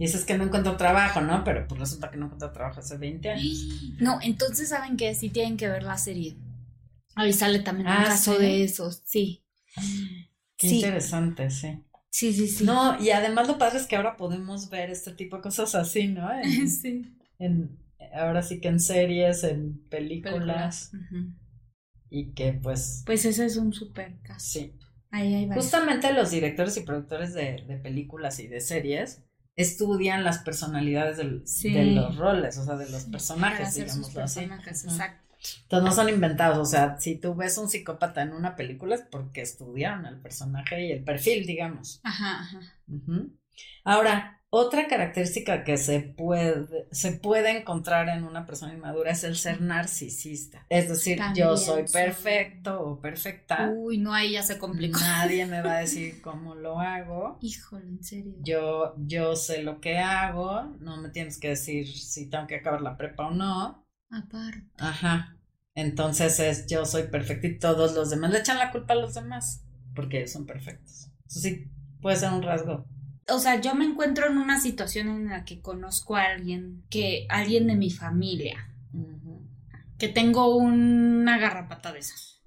Speaker 2: Y dices que no encuentro trabajo, ¿no? Pero pues resulta que no encuentro trabajo hace 20 años.
Speaker 1: No, entonces saben que sí tienen que ver la serie. Ahí sale también un
Speaker 2: Ah,
Speaker 1: caso
Speaker 2: ¿sí?
Speaker 1: de esos, sí.
Speaker 2: Qué
Speaker 1: Sí.
Speaker 2: interesante, sí.
Speaker 1: Sí, sí, sí.
Speaker 2: No, y además lo padre es que ahora podemos ver este tipo de cosas así, ¿no? En,
Speaker 1: sí.
Speaker 2: en- ahora sí que en series, en películas,
Speaker 1: Ujú.
Speaker 2: y que pues
Speaker 1: Pues ese es un super caso.
Speaker 2: sí.
Speaker 1: Ahí varios.
Speaker 2: Justamente los directores y productores de, de películas y de series estudian las personalidades del-
Speaker 1: Sí.
Speaker 2: de los roles, o sea, de los personajes,
Speaker 1: hacer sus
Speaker 2: así.
Speaker 1: personajes, exacto.
Speaker 2: Entonces no son inventados, o sea, si tú ves un psicópata en una película es porque estudiaron el personaje y el perfil, digamos.
Speaker 1: Ajá, ajá.
Speaker 2: Ahora, otra característica que se puede, se puede encontrar en una persona inmadura es el ser narcisista. Es decir,
Speaker 1: También
Speaker 2: yo soy perfecto o perfecta,
Speaker 1: Uy, no, ahí ya se complicó.
Speaker 2: nadie me va a decir cómo lo hago.
Speaker 1: Híjole, en serio.
Speaker 2: Yo, yo sé lo que hago, no me tienes que decir si tengo que acabar la prepa o no.
Speaker 1: Aparte.
Speaker 2: Ajá. Entonces es yo soy perfecto y todos los demás le echan la culpa a los demás porque ellos son perfectos. Eso sí puede ser un rasgo.
Speaker 1: O sea, yo me encuentro en una situación en la que conozco a alguien, que alguien de mi familia, que tengo una garrapata de esas.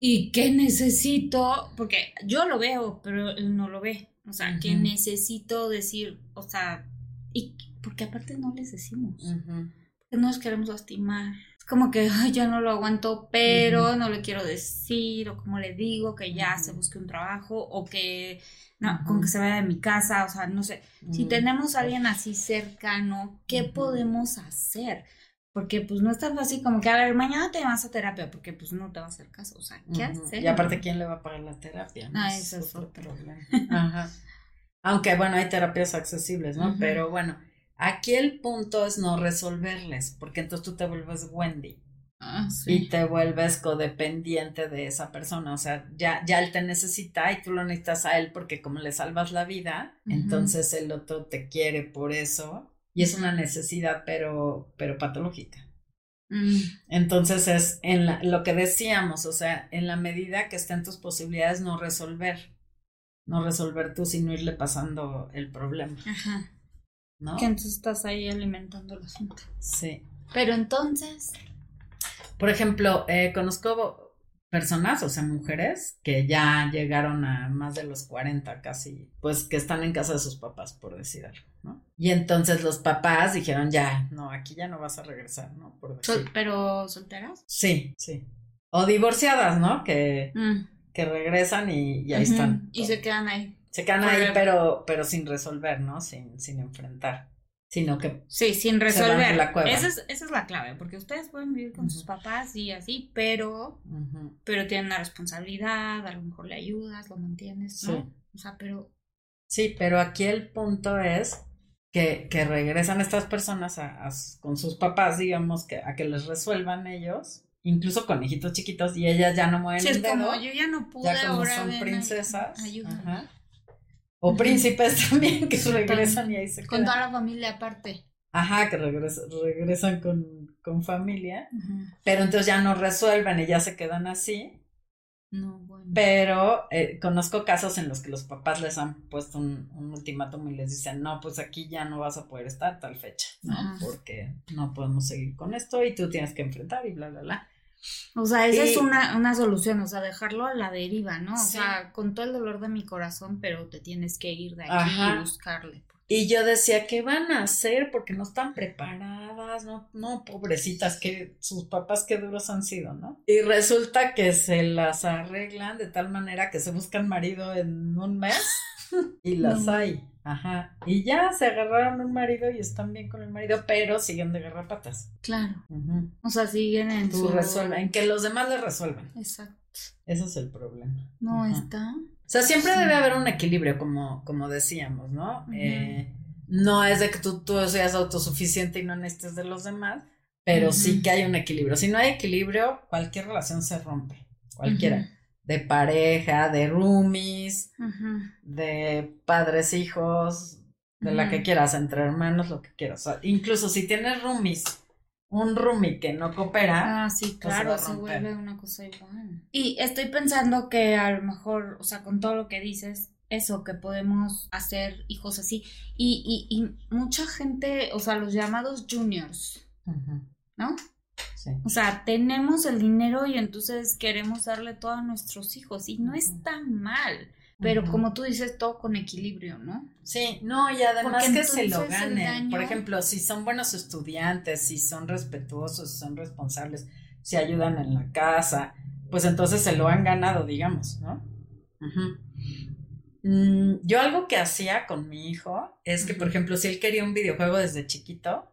Speaker 1: Y que necesito, porque yo lo veo, pero él no lo ve. O sea, que necesito decir, o sea, y porque aparte no les decimos.
Speaker 2: Ujú,
Speaker 1: que no nos queremos lastimar. Como que, ay, ya no lo aguanto, pero no le quiero decir, o como le digo, que ya se busque un trabajo, o que, no, con que se vaya de mi casa, o sea, no sé. Si
Speaker 2: ujú.
Speaker 1: tenemos a alguien así cercano, ¿qué podemos hacer? Porque pues no es tan fácil como que, a ver, mañana te vas a terapia, porque pues no te va a hacer caso, o sea, ¿qué hacer?
Speaker 2: Y aparte, ¿quién le va a pagar la terapia? no?
Speaker 1: Ah, eso es otro.
Speaker 2: problema. Ajá. Aunque bueno, hay terapias accesibles, ¿no? Pero bueno, aquí el punto es no resolverles, porque entonces tú te vuelves Wendy.
Speaker 1: Ah,
Speaker 2: y te vuelves codependiente de esa persona, o sea, ya, ya él te necesita y tú lo necesitas a él porque como le salvas la vida, entonces el otro te quiere por eso. Y es una necesidad pero, pero patológica.
Speaker 1: Mm,
Speaker 2: Entonces es en la- lo que decíamos, o sea, en la medida que estén tus posibilidades no resolver, no resolver tú sino irle pasando el problema,
Speaker 1: ajá.
Speaker 2: ¿No?
Speaker 1: Que entonces estás ahí alimentando el asunto.
Speaker 2: Sí.
Speaker 1: Pero entonces,
Speaker 2: Por ejemplo, eh, conozco personas, o sea, mujeres, que ya llegaron a más de los 40 casi, pues que están en casa de sus papás, por decir algo, ¿no? Y entonces los papás dijeron, ya, no, aquí ya no vas a regresar, ¿no? Por
Speaker 1: sol-
Speaker 2: decir.
Speaker 1: pero solteras.
Speaker 2: Sí, sí. O divorciadas, ¿no? Que,
Speaker 1: Mm.
Speaker 2: que regresan y, y ahí están.
Speaker 1: Y se quedan ahí.
Speaker 2: Se quedan ahí, pero, pero sin resolver, ¿no? Sin, sin enfrentar. Sino que
Speaker 1: Sí, sin resolver.
Speaker 2: la cueva.
Speaker 1: Esa es, esa es la clave, porque ustedes pueden vivir con sus papás y así, pero, pero tienen una responsabilidad, a lo mejor le ayudas, lo mantienes, ¿no?
Speaker 2: Sí.
Speaker 1: O sea, pero
Speaker 2: Sí, pero aquí el punto es que, que regresan estas personas a, con sus papás, digamos, que, a que les resuelvan ellos, incluso con hijitos chiquitos, y ellas ya no mueven
Speaker 1: sí, es como, yo ya no pude,
Speaker 2: ya como
Speaker 1: ahora
Speaker 2: son princesas.
Speaker 1: ayúdame.
Speaker 2: ajá. O príncipes también que regresan y ahí se
Speaker 1: Con
Speaker 2: quedan.
Speaker 1: toda la familia aparte.
Speaker 2: Ajá, que regresan, regresan con, con familia, pero entonces ya no resuelven y ya se quedan así.
Speaker 1: No, bueno.
Speaker 2: Pero eh, conozco casos en los que los papás les han puesto un, un ultimátum y les dicen, no, pues aquí ya no vas a poder estar tal fecha, ¿no?
Speaker 1: Ajá.
Speaker 2: Porque no podemos seguir con esto y tú tienes que enfrentar y bla, bla, bla.
Speaker 1: O sea, esa es una, una solución, o sea, dejarlo a la deriva, ¿no? O
Speaker 2: Sí.
Speaker 1: sea, con todo el dolor de mi corazón, pero te tienes que ir de aquí
Speaker 2: Ajá.
Speaker 1: y buscarle.
Speaker 2: Y yo decía, ¿qué van a hacer? Porque no están preparadas, no, no, pobrecitas, que sus papás qué duros han sido, ¿no? Y resulta que se las arreglan de tal manera que se buscan marido en un mes y las
Speaker 1: No.
Speaker 2: hay. Ajá. Y ya se agarraron un marido y están bien con el marido, pero siguen de garrapatas.
Speaker 1: Claro. O sea, siguen en
Speaker 2: Tú
Speaker 1: su...
Speaker 2: resuelven, en que los demás les resuelvan.
Speaker 1: Exacto.
Speaker 2: Ese es el problema.
Speaker 1: No
Speaker 2: Ajá.
Speaker 1: está.
Speaker 2: O sea, siempre
Speaker 1: Sí.
Speaker 2: debe haber un equilibrio, como, como decíamos, ¿no? Eh, no es de que tú, tú seas autosuficiente y no necesites de los demás, pero sí que hay un equilibrio. Si no hay equilibrio, cualquier relación se rompe, cualquiera. De pareja, de roomies, de padres, hijos, de la que quieras, entre hermanos, lo que quieras. O sea, incluso si tienes roomies, un roomie que no coopera,
Speaker 1: Ah, sí,
Speaker 2: pues se
Speaker 1: claro, se vuelve una cosa igual. Y estoy pensando que a lo mejor, o sea, con todo lo que dices, eso, que podemos hacer hijos así. Y, y, y mucha gente, o sea, los llamados juniors, ¿no?
Speaker 2: sí.
Speaker 1: O sea, tenemos el dinero y entonces queremos darle todo a nuestros hijos. Y no
Speaker 2: Ujú.
Speaker 1: está mal. Pero como tú dices, todo con equilibrio, ¿no?
Speaker 2: Sí, no, y además
Speaker 1: Porque
Speaker 2: que se lo ganen. Por ejemplo, si son buenos estudiantes, si son respetuosos, si son responsables, si ayudan en la casa, pues entonces se lo han ganado, digamos, ¿no? Ujú. Mm, yo algo que hacía con mi hijo es que, por ejemplo, si él quería un videojuego desde chiquito.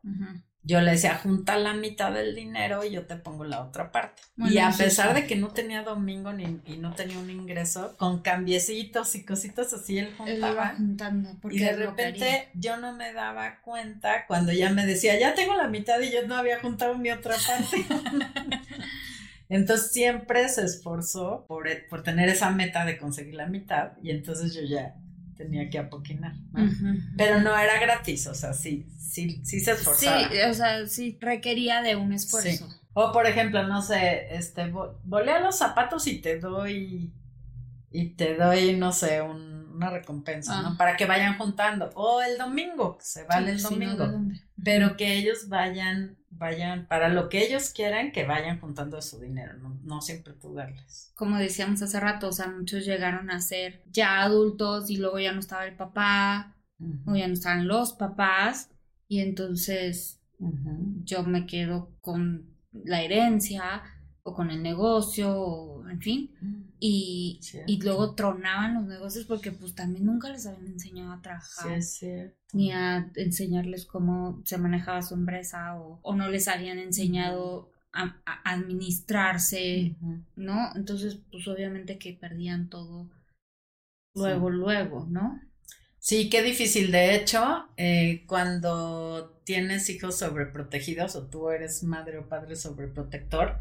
Speaker 2: Yo le decía, junta la mitad del dinero y yo te pongo la otra parte.
Speaker 1: Bueno,
Speaker 2: y a pesar
Speaker 1: sí.
Speaker 2: de que no tenía domingo ni, y no tenía un ingreso, con cambiecitos y cositas así él
Speaker 1: Él
Speaker 2: juntaba.
Speaker 1: juntando. Porque
Speaker 2: Y de repente yo no me daba cuenta cuando ya me decía, ya tengo la mitad y yo no había juntado mi otra parte. entonces siempre se esforzó por, por tener esa meta de conseguir la mitad y entonces yo ya tenía que apoquinar. Pero no era gratis, o sea, sí, sí, sí se
Speaker 1: Sí,
Speaker 2: esforzaba.
Speaker 1: o sea, sí requería de un esfuerzo.
Speaker 2: O por ejemplo, no sé, este, vo- volea los zapatos y te doy, y te doy, no sé, un- una recompensa,
Speaker 1: Ah.
Speaker 2: ¿no? Para que vayan juntando. O el domingo, se vale el
Speaker 1: Sí, sí,
Speaker 2: domingo. Pero que ellos vayan, vayan, para lo que ellos quieran, que vayan juntando su dinero, no, no siempre tú darles.
Speaker 1: Como decíamos hace rato, o sea, muchos llegaron a ser ya adultos y luego ya no estaba el papá, o ya no estaban los papás, y entonces yo me quedo con la herencia o con el negocio, o en fin, y, y luego tronaban los negocios porque pues también nunca les habían enseñado a
Speaker 2: Sí,
Speaker 1: trabajar.
Speaker 2: cierto.
Speaker 1: ni a enseñarles cómo se manejaba su empresa o, o no les habían enseñado a, a administrarse. ¿no? Entonces, pues obviamente que perdían todo luego, luego, ¿no?
Speaker 2: Sí, qué difícil. De hecho, eh, cuando tienes hijos sobreprotegidos o tú eres madre o padre sobreprotector,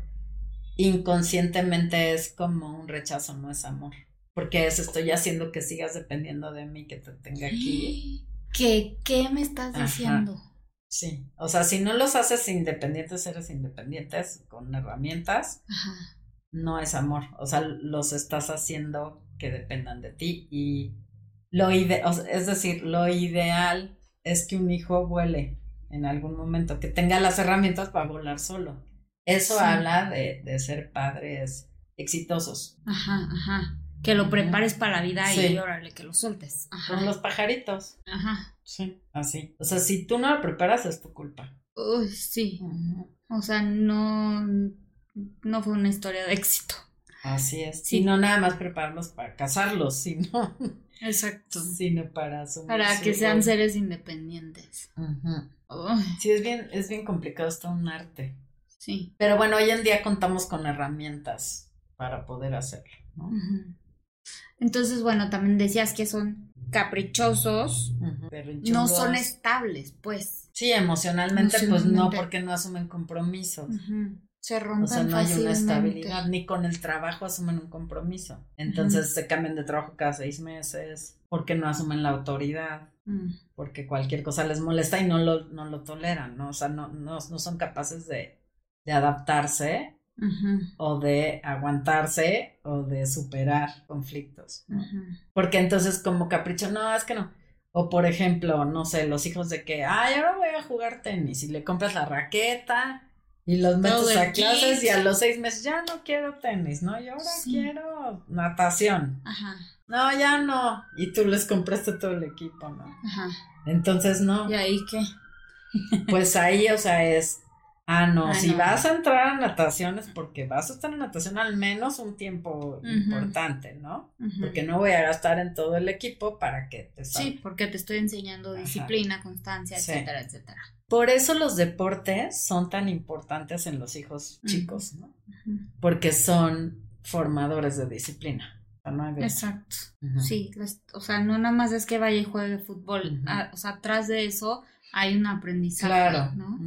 Speaker 2: inconscientemente es como un rechazo, no es amor. Porque es estoy haciendo que sigas dependiendo de mí, que te tenga aquí.
Speaker 1: ¿Qué, qué me estás
Speaker 2: Ajá.
Speaker 1: diciendo?
Speaker 2: Sí. O sea, si no los haces independientes, eres independientes con herramientas,
Speaker 1: Ajá.
Speaker 2: no es amor. O sea, los estás haciendo que dependan de ti. Y lo ide o sea, es decir, lo ideal es que un hijo vuele en algún momento, que tenga las herramientas para volar solo. Eso
Speaker 1: Sí.
Speaker 2: habla de, de ser padres exitosos.
Speaker 1: Ajá, ajá. Que lo prepares para la vida
Speaker 2: Sí.
Speaker 1: y órale, que lo sueltes. Ajá.
Speaker 2: Con los pajaritos.
Speaker 1: Ajá.
Speaker 2: Sí. Así. O sea, si tú no lo preparas, es tu culpa.
Speaker 1: Uy, sí. O sea, no, no fue una historia de éxito.
Speaker 2: Así es.
Speaker 1: Sí.
Speaker 2: Y no nada más prepararlos para casarlos, sino,
Speaker 1: Exacto.
Speaker 2: sino para asumir
Speaker 1: Para
Speaker 2: su
Speaker 1: que sean seres independientes.
Speaker 2: Ujú.
Speaker 1: Uy,
Speaker 2: Sí, es bien, es bien complicado, es todo un arte.
Speaker 1: Sí.
Speaker 2: Pero bueno, hoy en día contamos con herramientas para poder hacerlo, ¿no?
Speaker 1: Entonces, bueno, también decías que son caprichosos, no son estables, pues.
Speaker 2: Sí, emocionalmente, pues no, porque no asumen compromisos.
Speaker 1: Se rompen. O sea,
Speaker 2: no hay una estabilidad, ni con el trabajo asumen un compromiso. Entonces se cambian de trabajo cada seis meses, porque no asumen la autoridad, mm. porque cualquier cosa les molesta y no lo, no lo toleran, ¿no? O sea, no, no, no son capaces de, de adaptarse o de aguantarse o de superar conflictos. Porque entonces como capricho, no, es que no. O por ejemplo, no sé, los hijos de que, ay, ahora voy a jugar tenis y le compras la raqueta y los metes a clases y a los seis meses ya no quiero tenis, ¿no? Yo ahora quiero natación. Ajá. No, ya no. Y tú les compraste todo el equipo, ¿no? Ajá. Entonces, no.
Speaker 1: ¿Y ahí qué?
Speaker 2: Pues ahí, o sea, es Ah, no, si vas a entrar a natación es porque vas a estar en natación al menos un tiempo importante, ¿no? Porque no voy a gastar en todo el equipo para que te
Speaker 1: salga. Sí, porque te estoy enseñando disciplina, constancia, etcétera, etcétera.
Speaker 2: Por eso los deportes son tan importantes en los hijos chicos, ¿no? Porque son formadores de disciplina.
Speaker 1: Exacto. Sí, o sea, no nada más es que vaya y juegue fútbol, ah, o sea, atrás de eso hay un aprendizaje, claro. ¿no?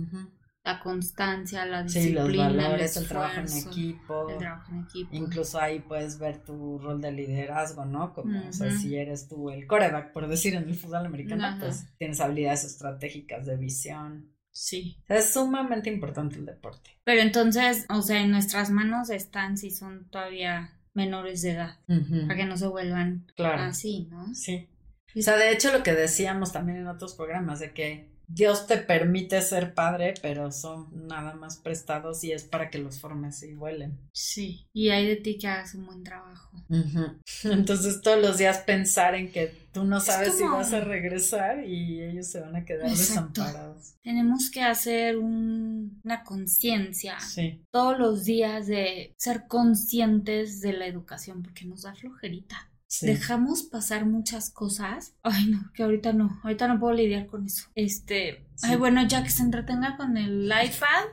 Speaker 1: La constancia, la disciplina, sí, los valores, el, trabajo en equipo. El trabajo en equipo.
Speaker 2: Incluso ahí puedes ver tu rol de liderazgo, ¿no? Como, o sea, si eres tú el coreback, por decir, en el fútbol americano, pues tienes habilidades estratégicas de visión. Sí. es sumamente importante el deporte.
Speaker 1: Pero entonces, o sea, en nuestras manos están si son todavía menores de edad, para que no se vuelvan así, ¿no?
Speaker 2: Sí. O sea, de hecho, lo que decíamos también en otros programas, de que Dios te permite ser padre, pero son nada más prestados y es para que los formes y vuelen.
Speaker 1: Sí, y hay de ti que hagas un buen trabajo.
Speaker 2: Entonces todos los días pensar en que tú no sabes si vas a regresar y ellos se van a quedar desamparados.
Speaker 1: Tenemos que hacer una conciencia sí. todos los días de ser conscientes de la educación porque nos da flojerita. Dejamos pasar muchas cosas. Ay, no, que ahorita no, ahorita no puedo lidiar con eso. Este, ay, bueno, ya que se entretenga con el iPad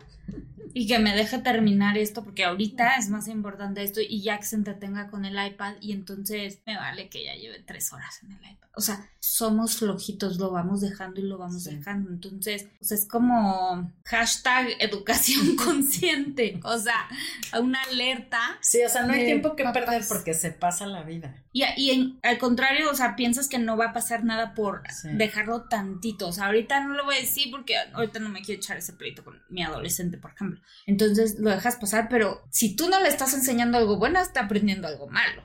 Speaker 1: y que me deje terminar esto, porque ahorita es más importante esto, y ya que se entretenga con el iPad, y entonces me vale que ya lleve tres horas en el iPad. O sea, somos flojitos, lo vamos dejando y lo vamos dejando. Entonces, o sea, es como hashtag educación consciente. O sea, una alerta.
Speaker 2: Sí, o sea, no hay tiempo que perder porque se pasa la vida.
Speaker 1: Y, y al contrario, o sea, piensas que no va a pasar nada por dejarlo tantito. O sea, ahorita no lo voy a decir porque ahorita no me quiero echar ese pleito con mi adolescente, por ejemplo. Entonces lo dejas pasar, pero si tú no le estás enseñando algo bueno, está aprendiendo algo malo.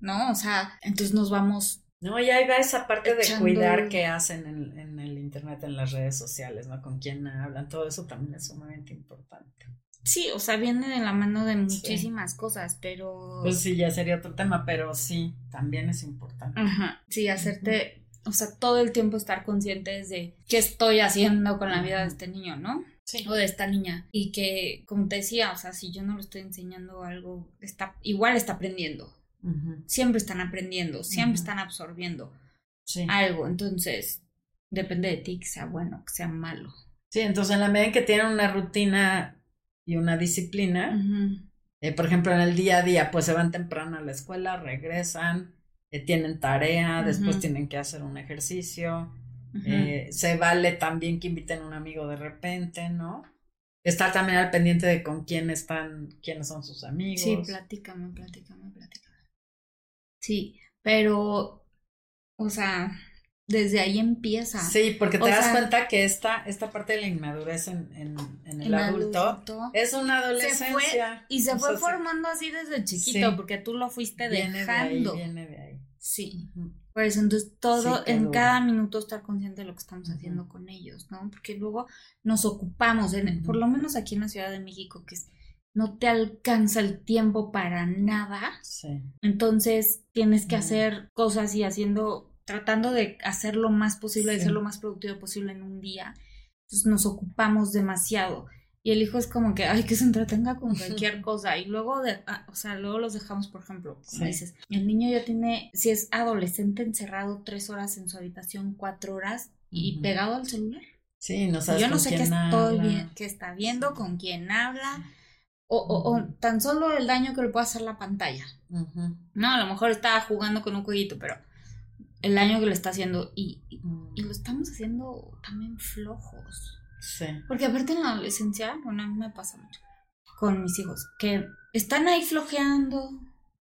Speaker 1: ¿No? O sea, entonces nos vamos
Speaker 2: no, y ahí va esa parte de cuidar que hacen en, el internet, en las redes sociales, ¿no? Con quién hablan, todo eso también es sumamente importante.
Speaker 1: Sí, o sea, viene de la mano de muchísimas cosas, pero...
Speaker 2: Pues sí, ya sería otro tema, pero sí, también es importante.
Speaker 1: Ajá, sí, hacerte, o sea, todo el tiempo estar conscientes de qué estoy haciendo con la vida de este niño, ¿no? Sí. O de esta niña. Y que, como te decía, o sea, si yo no le estoy enseñando algo, está, igual está aprendiendo. Siempre están aprendiendo, siempre están absorbiendo algo. Entonces, depende de ti que sea bueno, que sea malo.
Speaker 2: Sí, entonces en la medida en que tienen una rutina y una disciplina, eh, por ejemplo, en el día a día, pues se van temprano a la escuela, regresan, eh, tienen tarea, después tienen que hacer un ejercicio. Eh, se vale también que inviten a un amigo de repente, ¿no? Estar también al pendiente de con quién están, quiénes son sus amigos.
Speaker 1: Sí, platícame, platícame, platícame. Sí, pero, o sea, desde ahí empieza.
Speaker 2: Sí, porque te das cuenta que esta, esta parte de la inmadurez en, en, el, adulto, es una adolescencia.
Speaker 1: y se fue formando así desde chiquito, porque tú lo fuiste dejando.
Speaker 2: viene de ahí.
Speaker 1: Sí. Por eso, entonces todo, en cada minuto estar consciente de lo que estamos haciendo con ellos, ¿no? Porque luego nos ocupamos, en, por lo menos aquí en la Ciudad de México, que es no te alcanza el tiempo para nada. Sí. Entonces tienes que hacer cosas y haciendo, tratando de hacer lo más posible, de ser lo más productivo posible en un día. Entonces nos ocupamos demasiado. Y el hijo es como que, ay, que se entretenga con cualquier cosa. Y luego, de, ah, o sea, luego los dejamos, por ejemplo, como dices, el niño ya tiene, si es adolescente, encerrado tres horas en su habitación, cuatro horas y pegado al celular.
Speaker 2: Sí, no sabes Yo no sé qué
Speaker 1: estoy bien, qué está viendo, con quién habla o, o, tan solo el daño que le puede hacer la pantalla. No, a lo mejor estaba jugando con un jueguito, pero el año que lo está haciendo y, y,
Speaker 2: Mm.
Speaker 1: y lo estamos haciendo también flojos.
Speaker 2: Sí.
Speaker 1: Porque aparte en la adolescencia, bueno, a mí me pasa mucho con mis hijos, que están ahí flojeando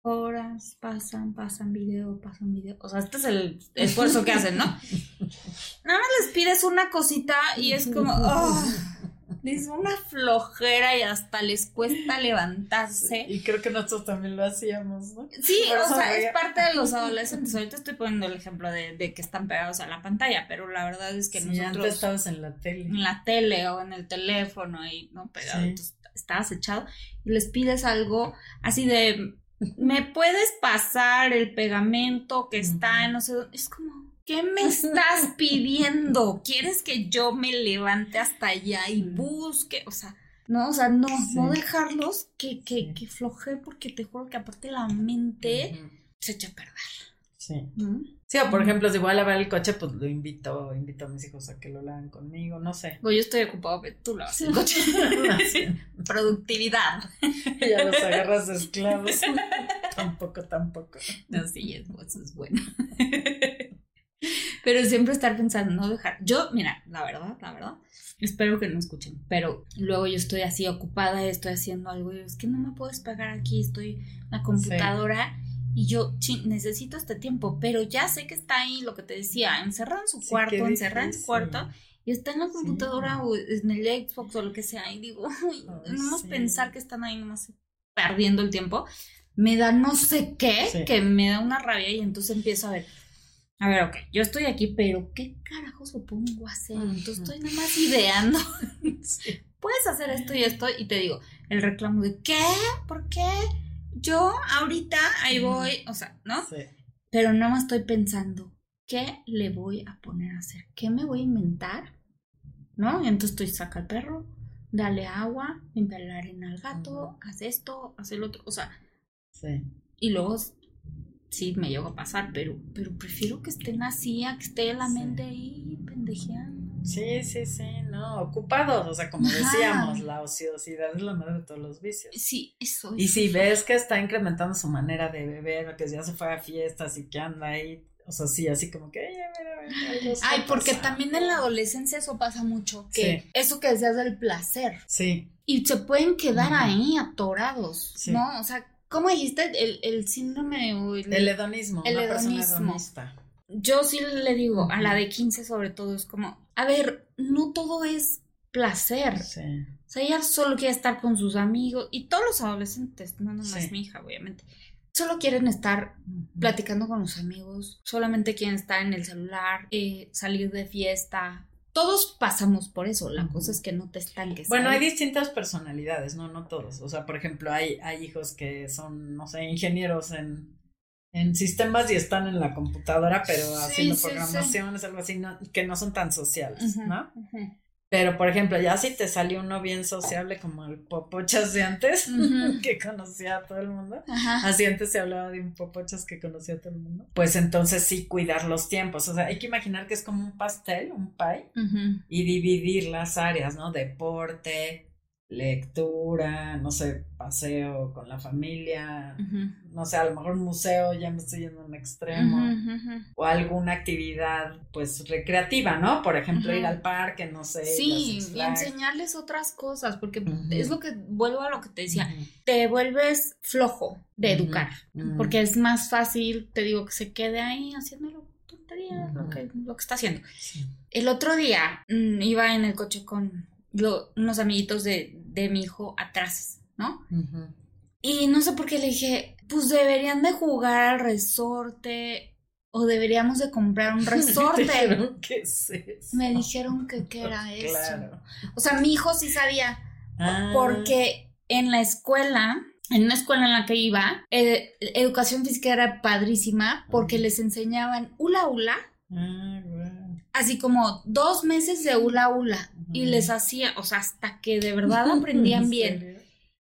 Speaker 1: horas, pasan, pasan video, pasan video. O sea, este es el esfuerzo que hacen, ¿no? Nada más les pides una cosita y es como, oh, es una flojera y hasta les cuesta levantarse.
Speaker 2: Y creo que nosotros también lo hacíamos, ¿no?
Speaker 1: Sí, o sea, es parte de los adolescentes. Ahorita estoy poniendo el ejemplo de, de que están pegados a la pantalla, pero la verdad es que
Speaker 2: Sí,
Speaker 1: nosotros
Speaker 2: antes estabas en la tele.
Speaker 1: en la tele o en el teléfono y no pegado,
Speaker 2: Sí.
Speaker 1: entonces estabas echado y les pides algo así de me puedes pasar el pegamento que está en no sé dónde? es como ¿qué me estás pidiendo? ¿Quieres que yo me levante hasta allá y busque? O sea, no, o sea, no,
Speaker 2: Sí.
Speaker 1: no dejarlos que, que,
Speaker 2: Sí.
Speaker 1: que floje porque te juro que aparte la mente se echa a perder.
Speaker 2: Sí. Sí, o por ejemplo, si voy a lavar el coche, pues lo invito, invito a mis hijos a que lo laven conmigo, no sé.
Speaker 1: Bueno, yo estoy ocupado, pero tú lo haces. Productividad.
Speaker 2: ya los agarras esclavos. tampoco, tampoco.
Speaker 1: No, sí, es- eso es bueno. Pero siempre estar pensando, no dejar. Yo, mira, la verdad, la verdad, espero que no escuchen, pero luego yo estoy así ocupada, estoy haciendo algo y es que no me puedo despegar aquí, estoy en la computadora y yo chin, necesito este tiempo, pero ya sé que está ahí lo que te decía, encerrado en su
Speaker 2: Sí,
Speaker 1: cuarto,
Speaker 2: qué
Speaker 1: encerrado en su cuarto y está en la
Speaker 2: Sí.
Speaker 1: computadora o en el Xbox o lo que sea y digo, ay, nomás
Speaker 2: sí.
Speaker 1: pensar que están ahí nomás perdiendo el tiempo, me da no sé qué,
Speaker 2: Sí.
Speaker 1: que me da una rabia y entonces empiezo a ver, a ver, ok, yo estoy aquí, pero ¿qué carajos lo pongo a hacer? Entonces estoy nomás ideando,
Speaker 2: Sí.
Speaker 1: puedes hacer esto y esto y te digo, el reclamo de ¿qué? ¿Por qué? Yo ahorita ahí voy, o sea, ¿no?
Speaker 2: Sí.
Speaker 1: Pero no me estoy pensando, ¿qué le voy a poner a hacer? ¿Qué me voy a inventar? ¿No? Y entonces estoy, saca al perro, dale agua, limpia la arena al gato, haz esto, haz el otro, o sea,
Speaker 2: Sí.
Speaker 1: y luego sí me llego a pasar, pero, pero prefiero que estén así a que esté la
Speaker 2: Sí.
Speaker 1: mente ahí pendejeando.
Speaker 2: Sí, sí, sí, no, ocupados, o sea, como
Speaker 1: Ajá.
Speaker 2: decíamos, la ociosidad es la madre de todos los vicios.
Speaker 1: Sí, eso
Speaker 2: Y
Speaker 1: eso
Speaker 2: si
Speaker 1: es-
Speaker 2: ves que está incrementando su manera de beber, que ya se fue a fiestas y que anda ahí, o sea, sí, así como que, ay, a ver, a ver, algo está
Speaker 1: Ay, porque
Speaker 2: pasando".
Speaker 1: también en la adolescencia eso pasa mucho, que
Speaker 2: Sí.
Speaker 1: eso que decías del placer.
Speaker 2: Sí,
Speaker 1: Y se pueden quedar ahí atorados,
Speaker 2: Sí.
Speaker 1: ¿no? O sea, ¿cómo dijiste? El, el síndrome el-
Speaker 2: el hedonismo,
Speaker 1: El
Speaker 2: una persona
Speaker 1: hedonismo.
Speaker 2: hedonista.
Speaker 1: Yo sí le digo, a la de 15 sobre todo, es como, a ver, no todo es placer.
Speaker 2: Sí,
Speaker 1: O sea, ella solo quiere estar con sus amigos y todos los adolescentes, no nomás
Speaker 2: Sí.
Speaker 1: mi hija, obviamente. Solo quieren estar platicando con los amigos, solamente quieren estar en el celular, eh, salir de fiesta. Todos pasamos por eso, la cosa es que no te estanques.
Speaker 2: Bueno, hay distintas personalidades, no, no todos. O sea, por ejemplo, hay, hay hijos que son, no sé, ingenieros en, en sistemas y están en la computadora, pero
Speaker 1: Sí,
Speaker 2: haciendo
Speaker 1: sí, sí.
Speaker 2: programaciones, algo así, no- que no son tan sociales, ¿no?
Speaker 1: ujú.
Speaker 2: Pero, por ejemplo, ya si te salió uno bien sociable como el popochas de antes, que conocía a todo el mundo.
Speaker 1: Ajá.
Speaker 2: Así antes se hablaba de un popochas que conocía a todo el mundo. Pues entonces sí cuidar los tiempos. O sea, hay que imaginar que es como un pastel, un pie, y dividir las áreas, ¿no? Deporte, lectura, no sé, paseo con la familia, no sé, a lo mejor museo, ya me estoy yendo a un extremo, o alguna actividad, pues, recreativa, ¿no? Por ejemplo, ir al parque, no sé.
Speaker 1: Sí, y enseñarles otras cosas, porque es lo que vuelvo a lo que te decía, te vuelves flojo de educar, porque es más fácil, te digo, que se quede ahí haciendo tonterías, lo que, lo que está haciendo.
Speaker 2: Sí.
Speaker 1: El otro día mm, iba en el coche con lo- unos amiguitos de, de mi hijo atrás, ¿no? Y no sé por qué le dije, pues deberían de jugar al resorte o deberíamos de comprar un resorte.
Speaker 2: Dijeron, ¿Qué es eso?
Speaker 1: Me dijeron que qué era eso.
Speaker 2: Claro.
Speaker 1: O sea, mi hijo sí sabía,
Speaker 2: Ah,
Speaker 1: porque en la escuela, en una escuela en la que iba, eh, educación física era padrísima porque les enseñaban hula hula,
Speaker 2: ah.
Speaker 1: Así como dos meses de hula hula y les hacía, o sea, hasta que de verdad aprendían
Speaker 2: ¿En
Speaker 1: bien.
Speaker 2: serio?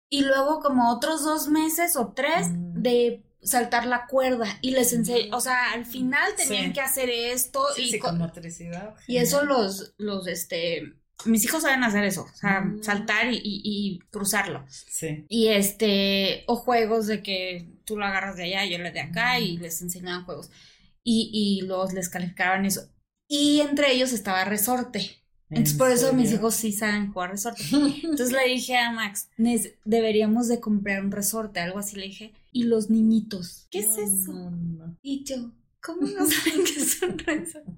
Speaker 1: Y luego como otros dos meses o tres de saltar la cuerda y les enseñé, o sea, al final tenían
Speaker 2: Sí.
Speaker 1: que hacer esto
Speaker 2: Sí,
Speaker 1: y,
Speaker 2: sí, con motricidad.
Speaker 1: y eso los, los, este, mis hijos saben hacer eso, o sea,
Speaker 2: Mm.
Speaker 1: saltar y, y- y cruzarlo.
Speaker 2: Sí.
Speaker 1: Y este, o juegos de que tú lo agarras de allá, yo le de acá y les enseñaban juegos. y, y los les calificaban eso. Y entre ellos estaba resorte. Entonces por eso mis hijos sí saben jugar resorte. Entonces le dije a Max, deberíamos de comprar un resorte, algo así le dije. Y los niñitos, ¿qué es eso? Y yo, ¿cómo no saben qué es un resorte?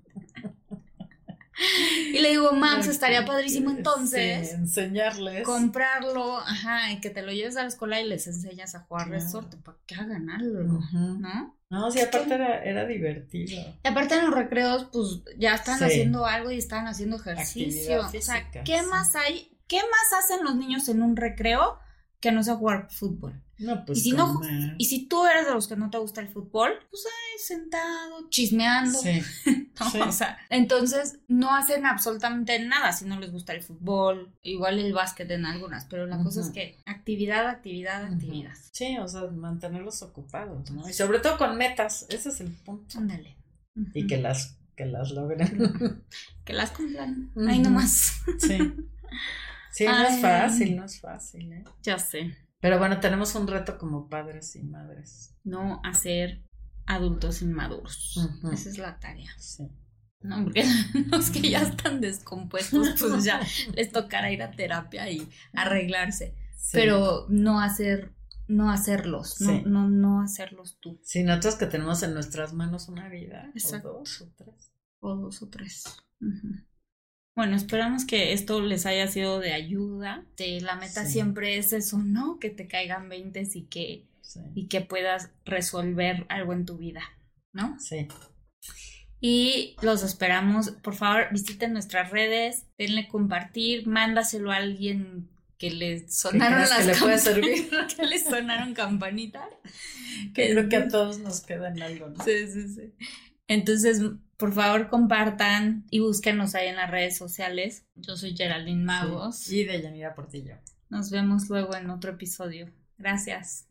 Speaker 1: Y le digo, Max, estaría padrísimo entonces.
Speaker 2: enseñarles.
Speaker 1: Comprarlo, ajá, y que te lo lleves a la escuela y les enseñas a jugar resorte para que hagan algo, ¿no?
Speaker 2: No, sí, aparte era, divertido.
Speaker 1: Y aparte en los recreos, pues ya están haciendo algo y están haciendo ejercicio. o sea, ¿qué más hay? ¿Qué más hacen los niños en un recreo que no sea jugar fútbol?
Speaker 2: No, pues
Speaker 1: y si no, y si tú eres de los que no te gusta el fútbol, pues ahí sentado, chismeando. Sí. O sea, entonces no hacen absolutamente nada si no les gusta el fútbol, igual el básquet en algunas, pero la cosa es que actividad, actividad, actividad.
Speaker 2: Sí, o sea, mantenerlos ocupados, ¿no? Y sobre todo con metas, ese es el punto.
Speaker 1: Ándale.
Speaker 2: Y que las, que las logren.
Speaker 1: que las cumplan. Ahí nomás.
Speaker 2: Sí. Sí, no es fácil, no es fácil, ¿eh?
Speaker 1: Ya sé.
Speaker 2: Pero bueno, tenemos un reto como padres y madres.
Speaker 1: No hacer adultos inmaduros. Esa es la tarea.
Speaker 2: Sí.
Speaker 1: No, porque los que ya están descompuestos, pues ya les tocará ir a terapia y arreglarse. Pero no hacer, no hacerlos, no, no, no hacerlos tú.
Speaker 2: Sí, nosotros que tenemos en nuestras manos una vida. Exacto. O dos o tres.
Speaker 1: O dos o tres. Bueno, esperamos que esto les haya sido de ayuda. la meta siempre es eso, ¿no? Que te caigan 20 y que, y que puedas resolver algo en tu vida, ¿no?
Speaker 2: Sí.
Speaker 1: Y los esperamos. Por favor, visiten nuestras redes, denle compartir, mándaselo a alguien que le sonaron las
Speaker 2: que le puede servir.
Speaker 1: que le sonaron campanitas.
Speaker 2: Que creo que a todos nos quedan algo, ¿no?
Speaker 1: Sí, sí, sí. Entonces, por favor, compartan y búsquenos ahí en las redes sociales. Yo soy Geraldine Magos.
Speaker 2: Y de Yanira Portillo.
Speaker 1: Nos vemos luego en otro episodio. Gracias.